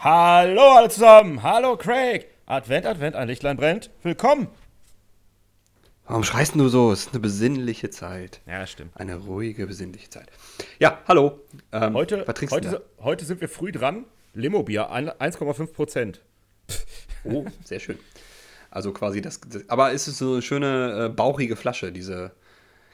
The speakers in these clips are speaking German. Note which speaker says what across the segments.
Speaker 1: Hallo alle zusammen, hallo Craig. Advent, Advent, ein Lichtlein brennt. Willkommen.
Speaker 2: Warum schreist du so? Es ist eine besinnliche Zeit.
Speaker 1: Ja, stimmt.
Speaker 2: Eine ruhige, besinnliche Zeit. Ja, hallo.
Speaker 1: Ähm, heute, heute, heute sind wir früh dran. Limo-Bier, 1,5 Prozent.
Speaker 2: Oh, sehr schön. Also quasi das, das, aber ist es so eine schöne äh, bauchige Flasche, diese.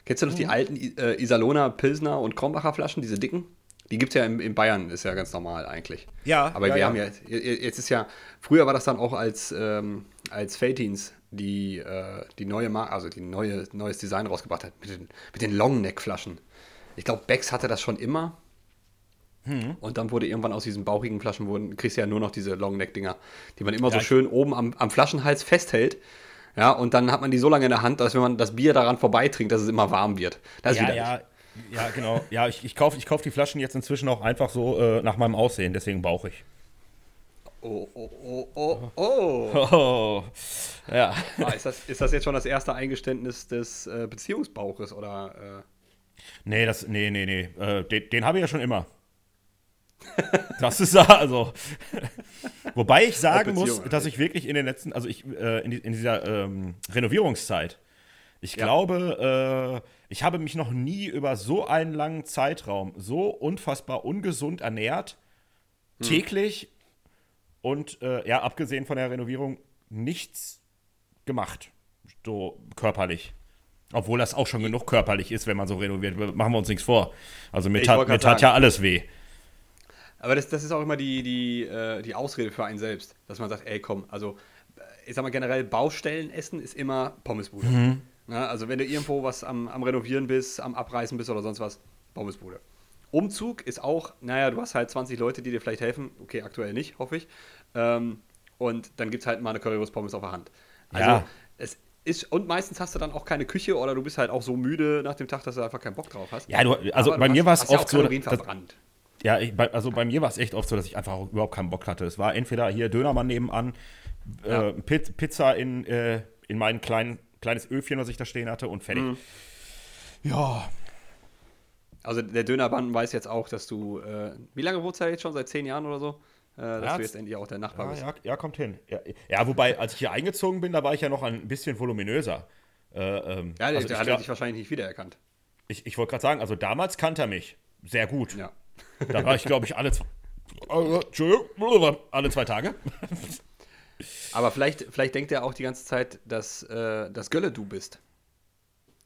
Speaker 2: Kennst du noch mhm. die alten äh, Isalona, Pilsner und Krombacher Flaschen, diese dicken? Die gibt es ja in, in, Bayern, ist ja ganz normal eigentlich.
Speaker 1: Ja.
Speaker 2: Aber
Speaker 1: ja,
Speaker 2: wir
Speaker 1: ja.
Speaker 2: haben ja, jetzt ist ja, früher war das dann auch als, ähm, als Feltins die, äh, die neue Marke, also die neue, neues Design rausgebracht hat, mit den, mit den Longneck-Flaschen. Ich glaube, Becks hatte das schon immer. Hm. Und dann wurde irgendwann aus diesen bauchigen Flaschen, wurden, kriegst du ja nur noch diese Longneck-Dinger, die man immer ja, so schön oben am, am Flaschenhals festhält. Ja, und dann hat man die so lange in der Hand, dass wenn man das Bier daran vorbeitrinkt, dass es immer warm wird. Das
Speaker 1: ja, ja, ja, genau. Ja, ich, ich kaufe ich kauf die Flaschen jetzt inzwischen auch einfach so äh, nach meinem Aussehen, deswegen bauche ich.
Speaker 2: Oh, oh, oh, oh, oh. oh.
Speaker 1: Ja.
Speaker 2: Ah, ist, das, ist das jetzt schon das erste Eingeständnis des äh, Beziehungsbauches oder?
Speaker 1: Äh? Nee, das, nee, nee, nee. Äh, den, den habe ich ja schon immer. Das ist also. Wobei ich sagen muss, dass ich wirklich in den letzten, also ich äh, in, die, in, dieser ähm, Renovierungszeit, ich ja. glaube, äh, ich habe mich noch nie über so einen langen Zeitraum so unfassbar ungesund ernährt, hm. täglich und äh, ja, abgesehen von der Renovierung nichts gemacht, so körperlich. Obwohl das auch schon genug körperlich ist, wenn man so renoviert. Machen wir uns nichts vor. Also mir, tat, mir tat ja alles weh.
Speaker 2: Aber das, das ist auch immer die, die, äh, die Ausrede für einen selbst, dass man sagt, ey komm, also äh, ich sag mal generell, Baustellen essen ist immer Pommesbude. Mhm. Na, also wenn du irgendwo was am, am Renovieren bist, am Abreißen bist oder sonst was, Pommesbude. Umzug ist auch, naja, du hast halt 20 Leute, die dir vielleicht helfen. Okay, aktuell nicht, hoffe ich. Ähm, und dann gibt es halt mal eine Currywurst Pommes auf der Hand. Also ja. es ist, und meistens hast du dann auch keine Küche oder du bist halt auch so müde nach dem Tag, dass du einfach keinen Bock drauf hast.
Speaker 1: Ja, du, also Aber bei mir war es oft
Speaker 2: ja
Speaker 1: so.
Speaker 2: Verbrannt.
Speaker 1: Ja, ich, also bei mir war es echt oft so, dass ich einfach überhaupt keinen Bock hatte. Es war entweder hier Dönermann nebenan, ja. äh, Pizza in, äh, in mein klein, kleines Öfchen, was ich da stehen hatte und fertig. Mhm.
Speaker 2: Ja. Also der Dönermann weiß jetzt auch, dass du, äh, wie lange wohnst du jetzt schon? Seit zehn Jahren oder so? Äh, dass ja, du jetzt endlich auch der Nachbar
Speaker 1: ja,
Speaker 2: bist.
Speaker 1: Ja, ja, kommt hin. Ja, wobei, als ich hier eingezogen bin, da war ich ja noch ein bisschen voluminöser. Äh, ähm,
Speaker 2: ja, der, also der hat sich wahrscheinlich nicht wiedererkannt.
Speaker 1: Ich, ich wollte gerade sagen, also damals kannte er mich sehr gut. Ja. Da war ich, glaube ich, alle, alle zwei Tage.
Speaker 2: Aber vielleicht, vielleicht denkt er auch die ganze Zeit, dass äh, das Gölle du bist.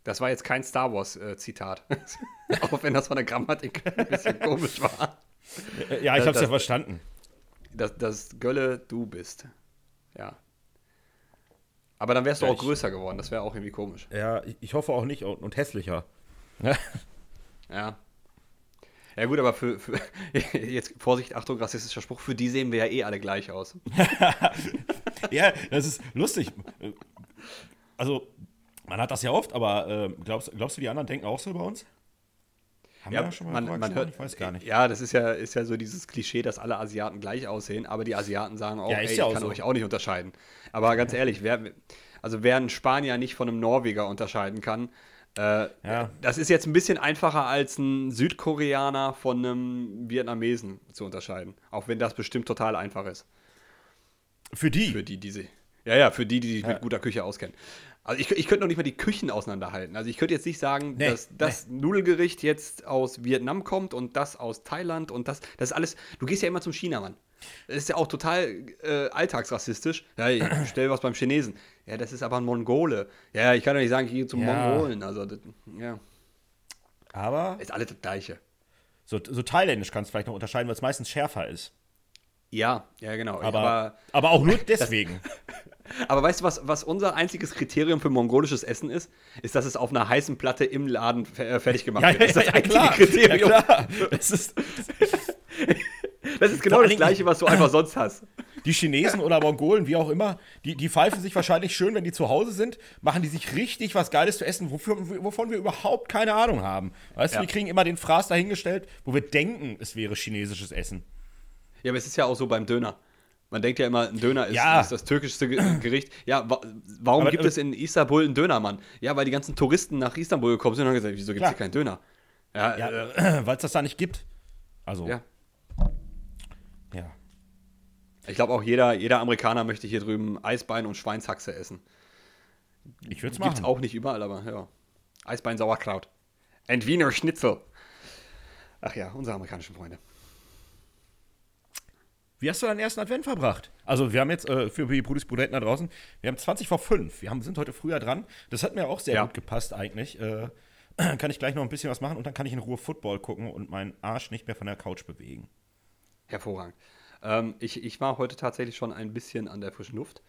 Speaker 2: Das war jetzt kein Star Wars-Zitat. Äh, auch wenn das von der Grammatik ein bisschen komisch war.
Speaker 1: Ja, ich habe es ja verstanden.
Speaker 2: Dass, dass Gölle du bist. Ja. Aber dann wärst du ja, auch größer geworden. Das wäre auch irgendwie komisch.
Speaker 1: Ja, ich hoffe auch nicht und, und hässlicher.
Speaker 2: ja. Ja gut, aber für, für jetzt Vorsicht, Achtung, rassistischer Spruch, für die sehen wir ja eh alle gleich aus.
Speaker 1: ja, das ist lustig. Also, man hat das ja oft, aber äh, glaubst, glaubst du, die anderen denken auch so über uns?
Speaker 2: Haben ja, wir ja schon mal man, man hört, Ich weiß gar nicht. Ja, das ist ja, ist ja so dieses Klischee, dass alle Asiaten gleich aussehen, aber die Asiaten sagen auch, ja, ey, ja ich auch kann so. euch auch nicht unterscheiden. Aber ganz ehrlich, wer, also wer einen Spanier nicht von einem Norweger unterscheiden kann, äh, ja. Das ist jetzt ein bisschen einfacher als ein Südkoreaner von einem Vietnamesen zu unterscheiden. Auch wenn das bestimmt total einfach ist.
Speaker 1: Für die?
Speaker 2: Für die, die sie. Ja, ja, für die, die sich ja. mit guter Küche auskennen. Also ich, ich könnte noch nicht mal die Küchen auseinanderhalten. Also ich könnte jetzt nicht sagen, nee, dass das nee. Nudelgericht jetzt aus Vietnam kommt und das aus Thailand und das. Das ist alles. Du gehst ja immer zum Chinamann. Das ist ja auch total äh, alltagsrassistisch. Ja, ich stell was beim Chinesen. Ja, das ist aber ein Mongole. Ja, ich kann doch nicht sagen, ich gehe zum ja. Mongolen. Also, das, ja.
Speaker 1: Aber.
Speaker 2: Ist alles das Gleiche.
Speaker 1: So, so thailändisch kannst du vielleicht noch unterscheiden, weil es meistens schärfer ist.
Speaker 2: Ja, ja, genau.
Speaker 1: Aber, aber, aber auch nur deswegen.
Speaker 2: Das, aber weißt du, was, was unser einziges Kriterium für mongolisches Essen ist? Ist, dass es auf einer heißen Platte im Laden äh, fertig gemacht ja, wird. Das ist das ja, einzige klar. Kriterium. Ja, klar. Das ist. Das ist genau das Gleiche, was du einfach sonst hast.
Speaker 1: Die Chinesen oder Mongolen, wie auch immer, die, die pfeifen sich wahrscheinlich schön, wenn die zu Hause sind, machen die sich richtig was Geiles zu essen, wofür, wovon wir überhaupt keine Ahnung haben. Weißt ja. du, wir kriegen immer den Fraß dahingestellt, wo wir denken, es wäre chinesisches Essen.
Speaker 2: Ja, aber es ist ja auch so beim Döner. Man denkt ja immer, ein Döner ist, ja. ist das türkischste Gericht. Ja, wa warum aber, gibt aber, es in Istanbul einen Dönermann? Ja, weil die ganzen Touristen nach Istanbul gekommen sind und haben gesagt, wieso gibt es hier keinen Döner?
Speaker 1: Ja, ja äh, weil es das da nicht gibt. Also.
Speaker 2: Ja. Ich glaube auch jeder, jeder Amerikaner möchte hier drüben Eisbein und Schweinshaxe essen.
Speaker 1: Ich würde es machen.
Speaker 2: Gibt's auch nicht überall, aber ja. Eisbein, Sauerkraut. Und Wiener Schnitzel. Ach ja, unsere amerikanischen Freunde.
Speaker 1: Wie hast du deinen ersten Advent verbracht? Also, wir haben jetzt äh, für die Brudis Brudenten da draußen, wir haben 20 vor 5. Wir haben, sind heute früher dran. Das hat mir auch sehr
Speaker 2: Ja.
Speaker 1: gut gepasst, eigentlich. Äh, kann ich gleich noch ein bisschen was machen und dann kann ich in Ruhe Football gucken und meinen Arsch nicht mehr von der Couch bewegen.
Speaker 2: Hervorragend. Ähm, ich, ich war heute tatsächlich schon ein bisschen an der frischen Luft.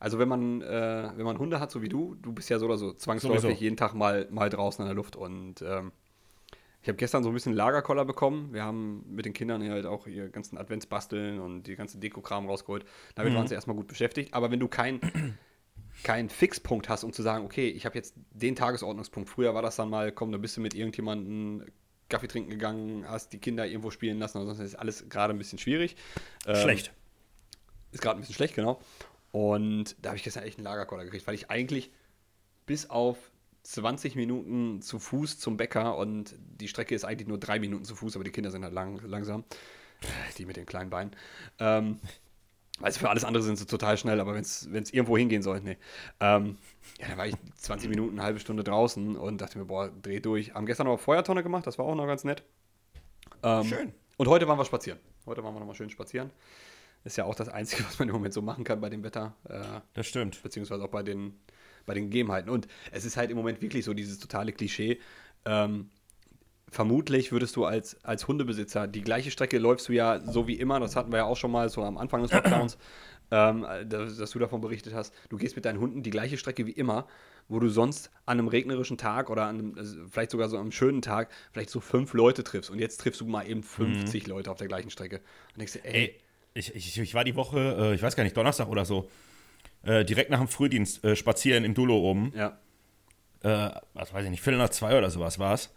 Speaker 2: Also wenn man, äh, wenn man Hunde hat, so wie du, du bist ja so oder so zwangsläufig
Speaker 1: Sowieso.
Speaker 2: jeden Tag mal, mal draußen in der Luft. Und ähm, ich habe gestern so ein bisschen Lagerkoller bekommen. Wir haben mit den Kindern hier halt auch ihr ganzen Adventsbasteln und die ganze Dekokram rausgeholt. Damit
Speaker 1: Mhm.
Speaker 2: waren sie erstmal gut beschäftigt. Aber wenn du kein, keinen Fixpunkt hast, um zu sagen, okay, ich habe jetzt den Tagesordnungspunkt. Früher war das dann mal, komm, da bist du mit irgendjemandem Kaffee trinken gegangen, hast die Kinder irgendwo spielen lassen sonst ist alles gerade ein bisschen schwierig. Ähm,
Speaker 1: Schlecht.
Speaker 2: Ist gerade ein bisschen schlecht, genau. Und da habe ich gestern echt einen Lagerkoller gekriegt, weil ich eigentlich bis auf 20 Minuten zu Fuß zum Bäcker und die Strecke ist eigentlich nur drei Minuten zu Fuß, aber die Kinder sind halt lang, langsam. Die mit den kleinen Beinen. Ähm, also für alles andere sind sie total schnell, aber wenn es irgendwo hingehen soll, nee. Ähm, ja, da war ich 20 Minuten, eine halbe Stunde draußen und dachte mir, boah, dreh durch. Haben gestern noch Feuertonne gemacht, das war auch noch ganz nett. Ähm,
Speaker 1: Schön.
Speaker 2: Und heute waren wir spazieren. Heute waren wir nochmal schön spazieren. Ist ja auch das Einzige, was man im Moment so machen kann bei dem Wetter. Äh,
Speaker 1: Das stimmt.
Speaker 2: beziehungsweise auch bei den, bei den Gegebenheiten. Und es ist halt im Moment wirklich so dieses totale Klischee. Ähm, vermutlich würdest du als, als Hundebesitzer die gleiche Strecke läufst du ja so wie immer, das hatten wir ja auch schon mal so am Anfang des Lockdowns, ähm, dass, dass du davon berichtet hast, du gehst mit deinen Hunden die gleiche Strecke wie immer, wo du sonst an einem regnerischen Tag oder an einem, also vielleicht sogar so am schönen Tag vielleicht so fünf Leute triffst. Und jetzt triffst du mal eben 50 Leute auf der gleichen Strecke. Und denkst dir, ey,
Speaker 1: Ey, ich, ich, ich war die Woche, äh, ich weiß gar nicht, Donnerstag oder so, äh, direkt nach dem Frühdienst äh, spazieren im Dulo oben.
Speaker 2: ja,
Speaker 1: äh, was weiß ich nicht, Viertel nach zwei oder sowas war es,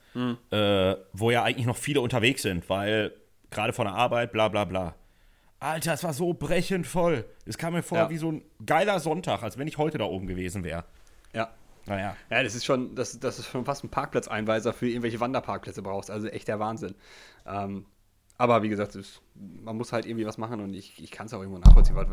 Speaker 1: äh, wo ja eigentlich noch viele unterwegs sind, weil gerade von der Arbeit, bla bla bla. Alter, es war so brechend voll. Es kam mir vor
Speaker 2: Ja.
Speaker 1: wie so ein geiler Sonntag, als wenn ich heute da oben gewesen wäre.
Speaker 2: ja.
Speaker 1: Naja.
Speaker 2: Ja, das ist schon, das, das ist schon fast ein Parkplatzeinweiser für irgendwelche Wanderparkplätze brauchst. Also echt der Wahnsinn. Ähm, aber wie gesagt, es, man muss halt irgendwie was machen und ich, ich kann es auch irgendwo nachvollziehen. Weil,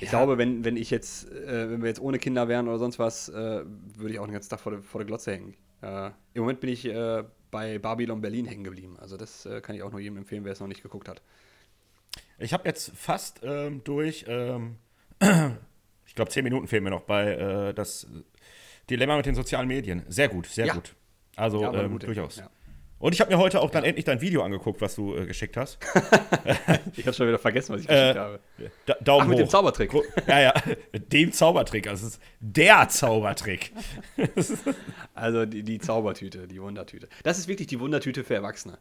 Speaker 2: ich glaube, wenn, wenn ich jetzt, äh, wenn wir jetzt ohne Kinder wären oder sonst was, äh, würde ich auch den ganzen Tag vor der, vor der Glotze hängen. Äh, Im Moment bin ich äh, bei Babylon Berlin hängen geblieben. Also das äh, kann ich auch nur jedem empfehlen, wer es noch nicht geguckt hat.
Speaker 1: Ich habe jetzt fast ähm, durch, ähm, ich glaube, zehn Minuten fehlen mir noch bei äh, das Dilemma mit den sozialen Medien. Sehr gut, sehr
Speaker 2: Ja.
Speaker 1: gut. Also
Speaker 2: Ja,
Speaker 1: ähm, durchaus.
Speaker 2: ja.
Speaker 1: Und ich habe mir heute auch dann endlich dein Video angeguckt, was du äh, geschickt hast.
Speaker 2: Ich habe schon wieder vergessen, was ich geschickt
Speaker 1: Äh,
Speaker 2: habe.
Speaker 1: Da, Daumen
Speaker 2: Ach, mit
Speaker 1: hoch.
Speaker 2: dem Zaubertrick.
Speaker 1: Ja, ja, mit dem Zaubertrick. Also es ist der Zaubertrick.
Speaker 2: Also die, die Zaubertüte, die Wundertüte. Das ist wirklich die Wundertüte für Erwachsene.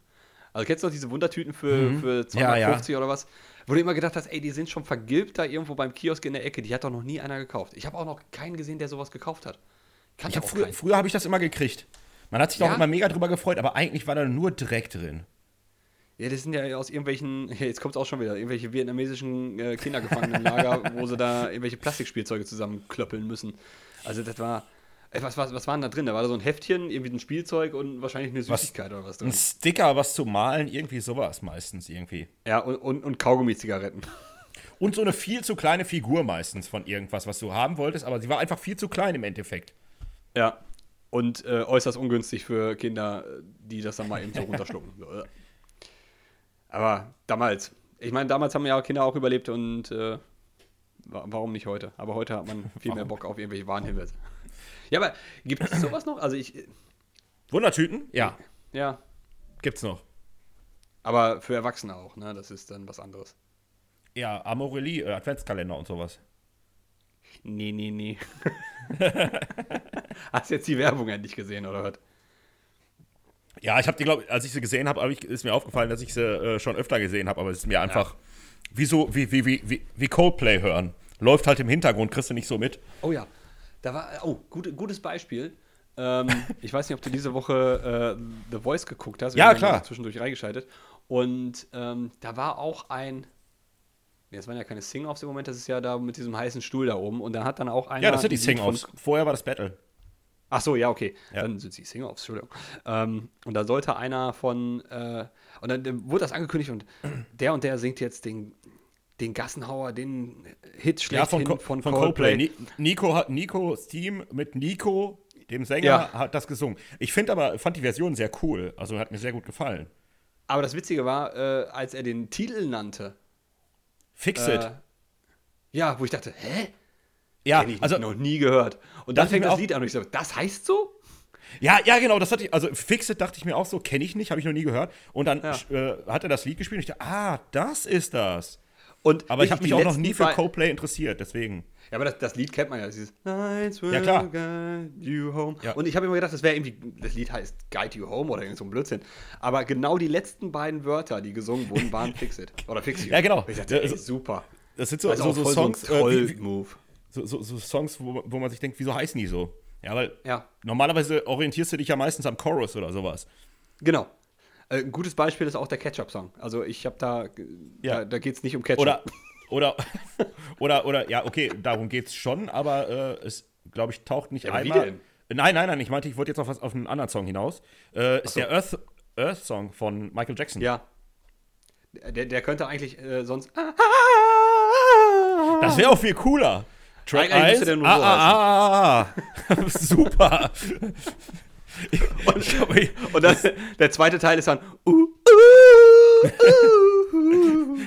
Speaker 2: Also kennst du noch diese Wundertüten für, für
Speaker 1: Mhm. Ja, ja.
Speaker 2: 250 oder was? Wo du immer gedacht hast, ey, die sind schon vergilbt da irgendwo beim Kiosk in der Ecke. Die hat doch noch nie einer gekauft. Ich habe auch noch keinen gesehen, der sowas gekauft hat. Kann
Speaker 1: Ich hab früher früher habe ich das immer gekriegt. Man hat sich doch
Speaker 2: Ja?
Speaker 1: immer mega drüber gefreut, aber eigentlich war da nur Dreck drin.
Speaker 2: Ja, das sind ja aus irgendwelchen, jetzt kommt es auch schon wieder, irgendwelche vietnamesischen äh, Kindergefangenenlager, wo sie da irgendwelche Plastikspielzeuge zusammenklöppeln müssen. Also das war, ey, was, was, was war denn da drin? Da war da so ein Heftchen, irgendwie ein Spielzeug und wahrscheinlich eine
Speaker 1: Was-
Speaker 2: Süßigkeit oder was drin.
Speaker 1: Ein Sticker, was zu malen, irgendwie sowas meistens irgendwie.
Speaker 2: Ja, und, und, und Kaugummi-Zigaretten.
Speaker 1: Und so eine viel zu kleine Figur meistens von irgendwas, was du haben wolltest, aber sie war einfach viel zu klein im Endeffekt.
Speaker 2: Ja. Und äh, äußerst ungünstig für Kinder, die das dann mal eben so runterschlucken. Äh. Aber damals, ich meine, damals haben ja Kinder auch überlebt und äh, wa- warum nicht heute? Aber heute hat man viel mehr Bock auf irgendwelche Warnhinweise. Ja, aber gibt es sowas noch? Also ich,
Speaker 1: Wundertüten? Ja,
Speaker 2: ja,
Speaker 1: gibt's noch.
Speaker 2: aber für Erwachsene auch, ne? Das ist dann was anderes.
Speaker 1: Ja, Amorelie, äh, Adventskalender und sowas.
Speaker 2: Nee, nee, nee. Hast jetzt die Werbung endlich gesehen, oder was?
Speaker 1: Ja, ich habe die, glaube als ich sie gesehen habe, hab ist mir aufgefallen, dass ich sie äh, schon öfter gesehen habe, aber es ist mir einfach wie so, wie, wie, wie, wie, Coldplay hören. Läuft halt im Hintergrund, kriegst du nicht so mit.
Speaker 2: Oh ja, da war, oh, gut, gutes Beispiel. Ähm, ich weiß nicht, ob du diese Woche äh, The Voice geguckt hast. Wir
Speaker 1: Ja, klar.
Speaker 2: Zwischendurch reingeschaltet. Und ähm, da war auch ein, nee, das waren ja keine Sing-Offs im Moment, das ist ja da mit diesem heißen Stuhl da oben. Und da hat dann auch einer.
Speaker 1: Ja, das sind die
Speaker 2: von-
Speaker 1: Sing-Offs. Vorher war das Battle.
Speaker 2: Ach so, ja, okay.
Speaker 1: Ja.
Speaker 2: Dann sind sie Sing-Offs, Entschuldigung. Ähm, und da sollte einer von, äh, und dann wurde das angekündigt und der und der singt jetzt den, den Gassenhauer, den Hit
Speaker 1: Ja, von,
Speaker 2: schlechthin
Speaker 1: Co von, Coldplay. Ni- Nico hat Nico's Team mit Nico, dem Sänger,
Speaker 2: Ja.
Speaker 1: hat das gesungen. Ich finde aber, fand die Version sehr cool. Also hat mir sehr gut gefallen.
Speaker 2: Aber das Witzige war, äh, als er den Titel nannte,
Speaker 1: Fix
Speaker 2: äh,
Speaker 1: it.
Speaker 2: ja, wo ich dachte, hä?
Speaker 1: Ja,
Speaker 2: Kenn ich
Speaker 1: also
Speaker 2: noch nie gehört. Und dann fängt das Lied an und ich so, das heißt so?
Speaker 1: Ja, ja, genau, das hatte ich, also Fixit dachte ich mir auch so, kenne ich nicht, habe ich noch nie gehört. Und dann
Speaker 2: Ja.
Speaker 1: äh, hat er das Lied gespielt und ich dachte, ah, das ist das.
Speaker 2: Und
Speaker 1: Aber ich habe mich auch noch nie für Coldplay interessiert, deswegen.
Speaker 2: Ja, aber das, das Lied kennt man ja. Dieses Nights will
Speaker 1: Ja, klar.
Speaker 2: guide you home.
Speaker 1: Ja.
Speaker 2: Und ich habe immer gedacht, das wäre irgendwie, das Lied heißt Guide You Home oder irgend so ein Blödsinn. Aber genau die letzten beiden Wörter, die gesungen wurden, waren Fix It. Oder Fix You.
Speaker 1: Ja, genau.
Speaker 2: Ich dachte, ey,
Speaker 1: also-
Speaker 2: super.
Speaker 1: Das sind so,
Speaker 2: ist
Speaker 1: so, so Songs,
Speaker 2: so
Speaker 1: äh, wie, so, so, so Songs, wo, wo man sich denkt, wieso heißen die so? Ja, weil
Speaker 2: Ja.
Speaker 1: normalerweise orientierst du dich ja meistens am Chorus oder sowas.
Speaker 2: Genau. Äh, ein gutes Beispiel ist auch der Ketchup-Song. Also ich habe da,
Speaker 1: Ja.
Speaker 2: da, da geht es nicht um Ketchup.
Speaker 1: Oder, oder, oder, oder, ja, okay, darum geht's schon, aber äh, es, glaube ich, taucht nicht
Speaker 2: Ja,
Speaker 1: einmal.
Speaker 2: denn?
Speaker 1: Nein, nein, nein, ich meinte, ich wollte jetzt auf, was, auf einen anderen Song hinaus. Äh, ist
Speaker 2: so.
Speaker 1: der Earth, Earth Song von Michael Jackson.
Speaker 2: Ja. Der, der könnte eigentlich äh, sonst.
Speaker 1: Das wäre auch viel cooler. Track
Speaker 2: Eigentlich
Speaker 1: 1,
Speaker 2: müsste der nur
Speaker 1: ah,
Speaker 2: so
Speaker 1: ah, ah, ah. Super. Ich-
Speaker 2: Und dann, der zweite Teil ist dann. Uh, uh, uh, uh.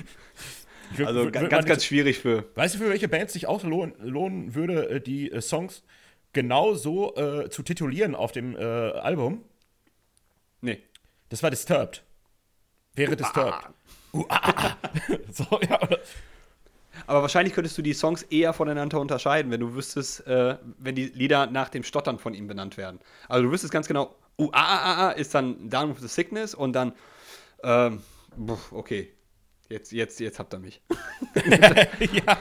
Speaker 2: Also ganz,
Speaker 1: man-
Speaker 2: ganz schwierig für.
Speaker 1: Weißt du, für welche Bands sich auch lohnen, würde, äh, die äh, Songs genau so äh, zu titulieren auf dem äh, Album?
Speaker 2: Nee.
Speaker 1: Das war Disturbed. Wäre Disturbed. Uh, ah, ah, ah. so, ja. oder-
Speaker 2: Aber wahrscheinlich könntest du die Songs eher voneinander unterscheiden, wenn du wüsstest, äh, wenn die Lieder nach dem Stottern von ihm benannt werden. Also du wüsstest ganz genau, uh, ah, ah, ah, ist dann Down with the Sickness und dann, ähm, okay, jetzt, jetzt, jetzt habt ihr mich.
Speaker 1: ja.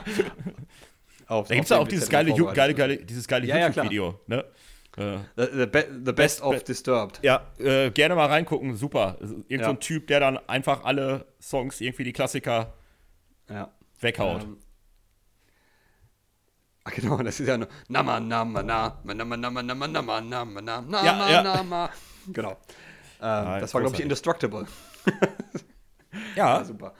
Speaker 2: Auf,
Speaker 1: Da gibt es ja auch dieses geile, geile, geile, dieses geile
Speaker 2: Ja, ja.
Speaker 1: YouTube-Video. Ne? Äh,
Speaker 2: The, be the Best of
Speaker 1: Be-
Speaker 2: Disturbed.
Speaker 1: ja, äh, gerne mal reingucken, super. Irgend so
Speaker 2: Ja.
Speaker 1: ein Typ, der dann einfach alle Songs, irgendwie die Klassiker,
Speaker 2: Ja.
Speaker 1: weghaut.
Speaker 2: Ähm, Ach genau, das ist ja nur Nama, Nama, Na, Nama, Nama, Nama, Nama, Nama, Nama,
Speaker 1: Ja, ja.
Speaker 2: Nama. Genau. Ähm, das war, glaube ich. Indestructible.
Speaker 1: ja,
Speaker 2: Ja, super.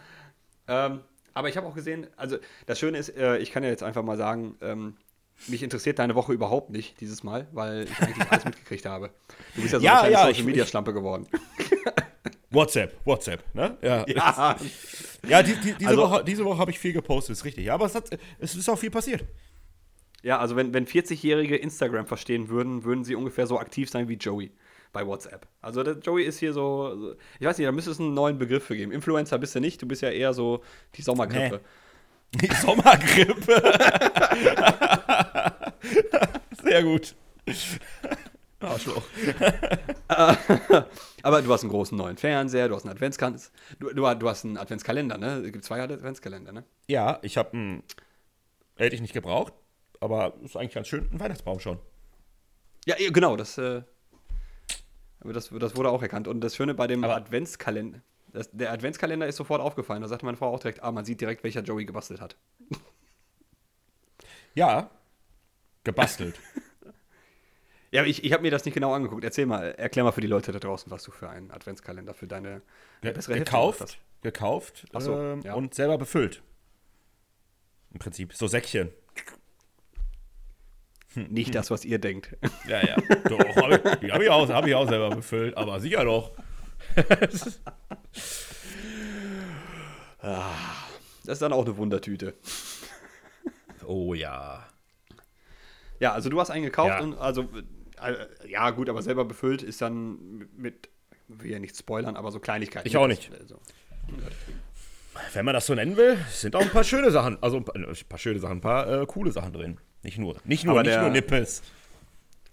Speaker 2: Ähm, aber ich habe auch gesehen, also das Schöne ist, äh, ich kann ja jetzt einfach mal sagen, ähm, mich interessiert deine Woche überhaupt nicht dieses Mal, weil ich eigentlich alles mitgekriegt habe. Du bist ja so
Speaker 1: Ja,
Speaker 2: eine
Speaker 1: ja,
Speaker 2: Social Media Schlampe geworden.
Speaker 1: WhatsApp, WhatsApp, ne? Ja,
Speaker 2: Ja,
Speaker 1: ja die, die, diese,
Speaker 2: Also-
Speaker 1: Woche, diese Woche habe ich viel gepostet, ist richtig. Aber es, hat, es ist auch viel passiert.
Speaker 2: ja also wenn, wenn 40-Jährige Instagram verstehen würden, würden sie ungefähr so aktiv sein wie Joey bei WhatsApp. Also der Joey ist hier so, ich weiß nicht, da müsste es einen neuen Begriff für geben. Influencer bist du nicht, du bist ja eher so die Sommergrippe.
Speaker 1: Die Sommergrippe. Sehr gut. Arschloch.
Speaker 2: Aber du hast einen großen neuen Fernseher, du hast einen Adventskalender, du, du, du hast einen Adventskalender, ne? Es gibt zwei Adventskalender, ne?
Speaker 1: Ja, ich habe einen. Hätte ich nicht gebraucht, aber ist eigentlich ganz schön. Ein Weihnachtsbaum schon.
Speaker 2: Ja, genau, das, äh, aber das, das wurde auch erkannt. Und das Schöne bei dem
Speaker 1: Aber-
Speaker 2: Adventskalender, das, der Adventskalender ist sofort aufgefallen. Da sagte meine Frau auch direkt, ah, man sieht direkt, welcher Joey gebastelt hat.
Speaker 1: Ja. Gebastelt.
Speaker 2: Ja, aber ich, ich habe mir das nicht genau angeguckt. Erzähl mal, erklär mal für die Leute da draußen, was du für einen Adventskalender für deine
Speaker 1: Ge
Speaker 2: bessere
Speaker 1: gekauft.
Speaker 2: hast.
Speaker 1: Gekauft
Speaker 2: so,
Speaker 1: ähm,
Speaker 2: ja.
Speaker 1: und selber befüllt. Im Prinzip. So Säckchen.
Speaker 2: Nicht das, was ihr denkt.
Speaker 1: Ja, ja. Doch, hab ich, die habe ich, auch- hab ich auch selber befüllt, aber sicher doch.
Speaker 2: Das ist dann auch eine Wundertüte.
Speaker 1: Oh ja.
Speaker 2: Ja, also du hast einen gekauft
Speaker 1: Ja.
Speaker 2: und also äh, ja gut, aber selber befüllt ist dann mit, will ja nicht spoilern, aber so Kleinigkeiten.
Speaker 1: Ich auch nicht.
Speaker 2: Also,
Speaker 1: Wenn man das so nennen will, sind auch ein paar schöne Sachen, also ein paar, ein paar schöne Sachen, ein paar äh, coole Sachen drin. Nicht nur, nicht nur,
Speaker 2: Aber
Speaker 1: nicht
Speaker 2: der-
Speaker 1: nur Nippes.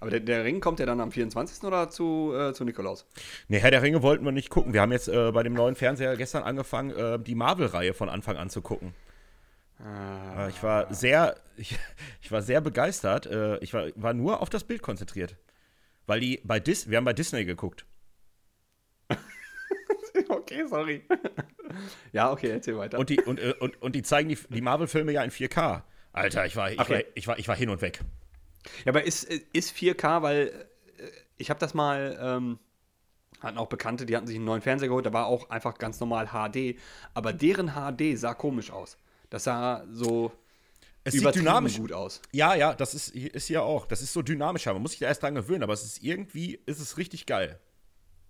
Speaker 2: aber der, der Ring kommt ja dann am 24. oder zu, äh, zu Nikolaus?
Speaker 1: Nee, Herr der Ringe wollten wir nicht gucken. Wir haben jetzt äh, bei dem neuen Fernseher gestern angefangen, äh, die Marvel-Reihe von Anfang an zu gucken. Äh, ich war sehr, ich, ich war sehr begeistert. Äh, ich war, war nur auf das Bild konzentriert. Weil die bei Dis, wir haben bei Disney geguckt.
Speaker 2: okay, sorry. ja, okay, erzähl weiter.
Speaker 1: Und die, und, äh, und, und die zeigen die, die Marvel-Filme ja in 4K. Alter, ich war, ich,
Speaker 2: Okay.
Speaker 1: war, ich, war, ich war hin und weg.
Speaker 2: Ja, aber ist, ist 4K, weil äh, ich habe das mal, ähm, hatten auch Bekannte, die hatten sich einen neuen Fernseher geholt, da war auch einfach ganz normal HD, aber deren HD sah komisch aus. Das sah so
Speaker 1: es sieht dynamisch
Speaker 2: gut aus.
Speaker 1: Ja, ja, das ist, ist hier auch. Das ist so dynamischer. Man muss sich da erst dran gewöhnen, aber es ist irgendwie, ist es richtig geil.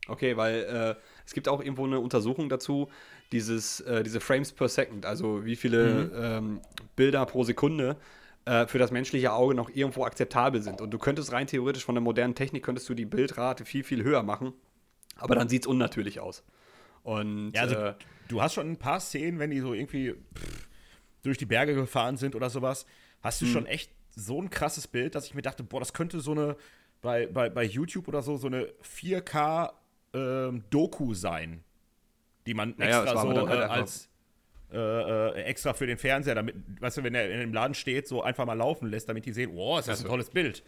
Speaker 2: Okay, weil äh, es gibt auch irgendwo eine Untersuchung dazu, dieses, äh, diese Frames per Second, also wie viele mhm. ähm, Bilder pro Sekunde äh, für das menschliche Auge noch irgendwo akzeptabel sind. Und du könntest rein theoretisch von der modernen Technik, könntest du die Bildrate viel, viel höher machen, aber dann sieht es unnatürlich aus. Und,
Speaker 1: ja, also äh, du hast schon ein paar Szenen, wenn die so irgendwie pff, durch die Berge gefahren sind oder sowas, hast du mhm. schon echt so ein krasses Bild, dass ich mir dachte, boah, das könnte so eine, bei, bei, bei YouTube oder so, so eine 4K ähm, Doku sein, die man extra ja, so halt äh, als äh, äh, extra für den Fernseher, damit, weißt du, wenn er in dem Laden steht, so einfach mal laufen lässt, damit die sehen, wow, ist das ein tolles Bild.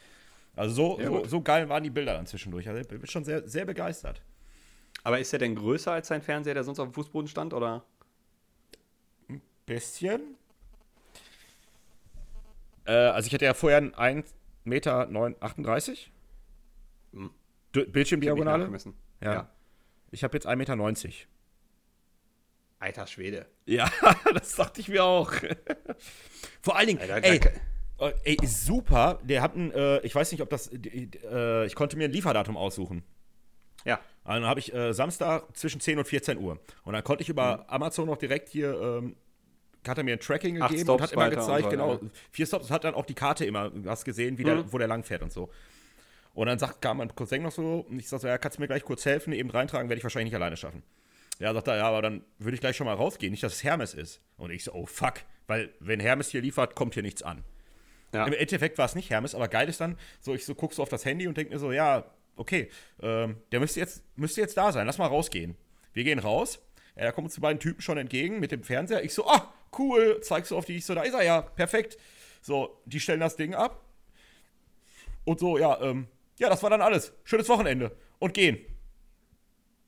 Speaker 1: Also so, ja, so, so, geil waren die Bilder dann zwischendurch. Also ich bin schon sehr, sehr begeistert.
Speaker 2: Aber ist der denn größer als sein Fernseher, der sonst auf dem Fußboden stand, oder?
Speaker 1: Ein bisschen. Äh, also ich hatte ja vorher einen 1,38 Meter. Hm. Bildschirmdiagonale. Ja. ja. Ich habe jetzt 1,90 Meter.
Speaker 2: Alter Schwede.
Speaker 1: Ja, das dachte ich mir auch. Vor allen Dingen, Alter, ey, oh, ey, super. Der hat ein, äh, ich weiß nicht, ob das, äh, ich konnte mir ein Lieferdatum aussuchen.
Speaker 2: Ja.
Speaker 1: dann habe ich äh, Samstag zwischen 10 und 14 Uhr. Und dann konnte ich über mhm. Amazon noch direkt hier, ähm, hat er mir ein Tracking gegeben
Speaker 2: und
Speaker 1: hat immer gezeigt, so, genau, ja. vier Stops, hat dann auch die Karte immer, du hast gesehen, wie mhm. der, wo der lang fährt und so. Und dann sagt, kam mein Cousin noch so, und ich sag so, ja, kannst du mir gleich kurz helfen, eben reintragen, werde ich wahrscheinlich nicht alleine schaffen. Ja, sagt er, ja, aber dann würde ich gleich schon mal rausgehen, nicht, dass es Hermes ist. Und ich so, oh fuck, weil wenn Hermes hier liefert, kommt hier nichts an. Ja. Im Endeffekt war es nicht Hermes, aber geil ist dann, so ich so guck so auf das Handy und denke mir so, ja, okay, ähm, der müsste jetzt, müsste jetzt da sein, lass mal rausgehen. Wir gehen raus, ja, da kommen uns die beiden Typen schon entgegen mit dem Fernseher. Ich so, ah, cool, zeigst du auf die, ich so, da ist er ja, perfekt. So, die stellen das Ding ab. Und so, ja, ähm, ja, das war dann alles. Schönes Wochenende. Und gehen.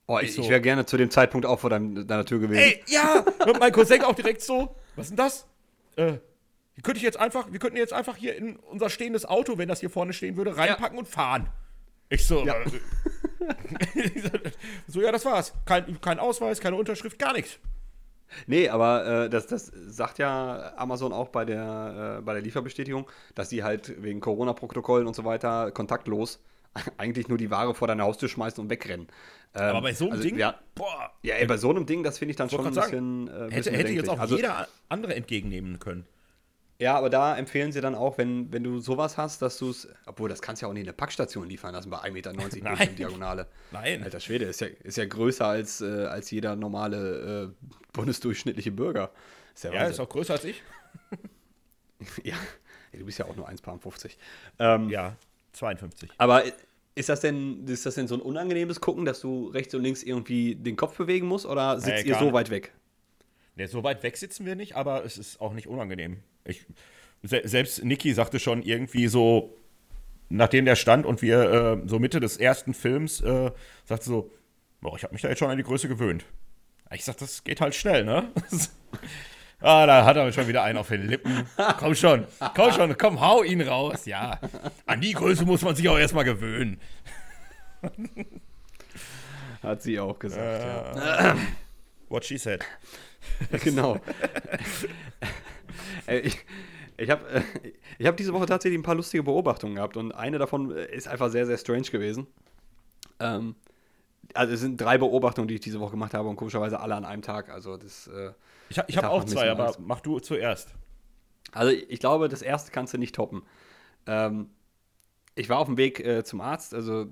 Speaker 2: Oh, ich, so. ich wäre gerne zu dem Zeitpunkt auch vor deinem, deiner Tür gewesen. Ey,
Speaker 1: ja! Und mein Cousin auch direkt so, was ist denn das? Äh, wir könnten jetzt einfach, wir könnten jetzt einfach hier in unser stehendes Auto, wenn das hier vorne stehen würde, reinpacken ja. und fahren. Ich so, ja. Äh, so, ja, das war's. Kein, kein Ausweis, keine Unterschrift, gar nichts.
Speaker 2: Nee, aber äh, das, das sagt ja Amazon auch bei der, äh, bei der Lieferbestätigung, dass sie halt wegen Corona-Protokollen und so weiter kontaktlos eigentlich nur die Ware vor deine Haustür schmeißen und wegrennen.
Speaker 1: Ähm, aber bei so einem also, Ding?
Speaker 2: Ja, boah. Ja, bei so einem Ding, das finde ich dann schon ein bisschen.
Speaker 1: Äh, hätte, hätte jetzt auch also, jeder andere entgegennehmen können.
Speaker 2: Ja, aber da empfehlen sie dann auch, wenn, wenn du sowas hast, dass du es, obwohl das kannst du ja auch nicht in eine Packstation liefern lassen bei 1,90 Meter. Diagonale.
Speaker 1: Nein.
Speaker 2: Alter Schwede, ist ja, ist ja größer als, äh, als jeder normale äh, bundesdurchschnittliche Bürger.
Speaker 1: Ist ja, ja ist auch größer als ich.
Speaker 2: ja, du bist ja auch nur 1,50. Ähm,
Speaker 1: ja, 52.
Speaker 2: Aber ist das, denn, ist das denn so ein unangenehmes Gucken, dass du rechts und links irgendwie den Kopf bewegen musst oder sitzt äh, ihr so weit weg?
Speaker 1: Ne, so weit weg sitzen wir nicht, aber es ist auch nicht unangenehm. Ich, selbst Niki sagte schon irgendwie so, nachdem der stand und wir äh, so Mitte des ersten Films, äh, sagte so, boah, ich habe mich da jetzt schon an die Größe gewöhnt. Ich sag, das geht halt schnell, ne? ah, da hat er schon wieder einen auf den Lippen. Komm schon, komm schon, komm, hau ihn raus. Ja, an die Größe muss man sich auch erstmal gewöhnen.
Speaker 2: Hat sie auch gesagt,
Speaker 1: äh, ja. What she said.
Speaker 2: genau. ich ich habe äh, ich hab diese Woche tatsächlich ein paar lustige Beobachtungen gehabt und eine davon äh, ist einfach sehr, sehr strange gewesen. Ähm, also es sind drei Beobachtungen, die ich diese Woche gemacht habe und komischerweise alle an einem Tag. Also das. Äh,
Speaker 1: ich ich habe auch zwei, aber mach du zuerst.
Speaker 2: Also ich glaube, das erste kannst du nicht toppen. Ähm, ich war auf dem Weg äh, zum Arzt, also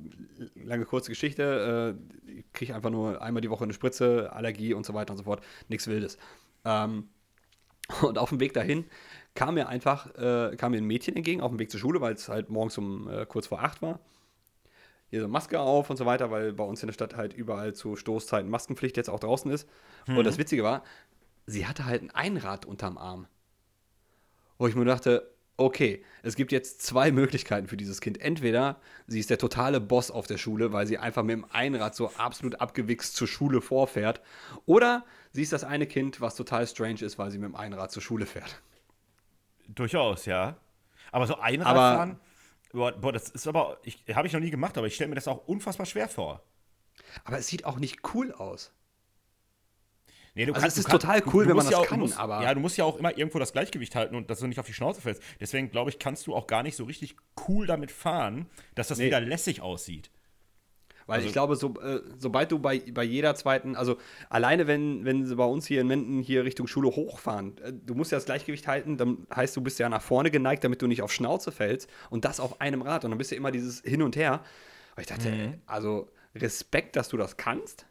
Speaker 2: lange kurze Geschichte. Äh, ich kriege einfach nur einmal die Woche eine Spritze, Allergie und so weiter und so fort. Nichts Wildes. Ähm, und auf dem Weg dahin kam mir einfach äh, kam mir ein Mädchen entgegen auf dem Weg zur Schule, weil es halt morgens um äh, kurz vor acht war. Hier so Maske auf und so weiter, weil bei uns in der Stadt halt überall zu Stoßzeiten Maskenpflicht jetzt auch draußen ist. Mhm. Und das Witzige war, sie hatte halt ein Einrad unterm Arm. Wo ich mir dachte, okay, es gibt jetzt zwei Möglichkeiten für dieses Kind. Entweder sie ist der totale Boss auf der Schule, weil sie einfach mit dem Einrad so absolut abgewichst zur Schule vorfährt. Oder sie ist das eine Kind, was total strange ist, weil sie mit dem Einrad zur Schule fährt.
Speaker 1: Durchaus, ja. Aber so Einradfahren, boah, boah, das ist aber, habe ich noch nie gemacht, aber ich stelle mir das auch unfassbar schwer vor.
Speaker 2: Aber es sieht auch nicht cool aus.
Speaker 1: Nee, du
Speaker 2: Also
Speaker 1: kannst,
Speaker 2: es ist
Speaker 1: du kannst-
Speaker 2: total
Speaker 1: du-
Speaker 2: cool,
Speaker 1: du
Speaker 2: wenn man das
Speaker 1: ja auch,
Speaker 2: kann,
Speaker 1: du musst,
Speaker 2: aber-
Speaker 1: Ja, du musst ja auch immer irgendwo das Gleichgewicht halten und dass du nicht auf die Schnauze fällst. Deswegen, glaube ich, kannst du auch gar nicht so richtig cool damit fahren, dass das
Speaker 2: Nee.
Speaker 1: wieder lässig aussieht.
Speaker 2: Weil
Speaker 1: Also-
Speaker 2: ich glaube, so, äh, sobald du bei, bei jeder zweiten, also alleine wenn, wenn sie bei uns hier in Menden hier Richtung Schule hochfahren, äh, du musst ja das Gleichgewicht halten, dann heißt du bist ja nach vorne geneigt, damit du nicht auf Schnauze fällst und das auf einem Rad und dann bist du immer dieses Hin und Her. Und ich dachte,
Speaker 1: Mhm.
Speaker 2: äh, also Respekt, dass du das kannst,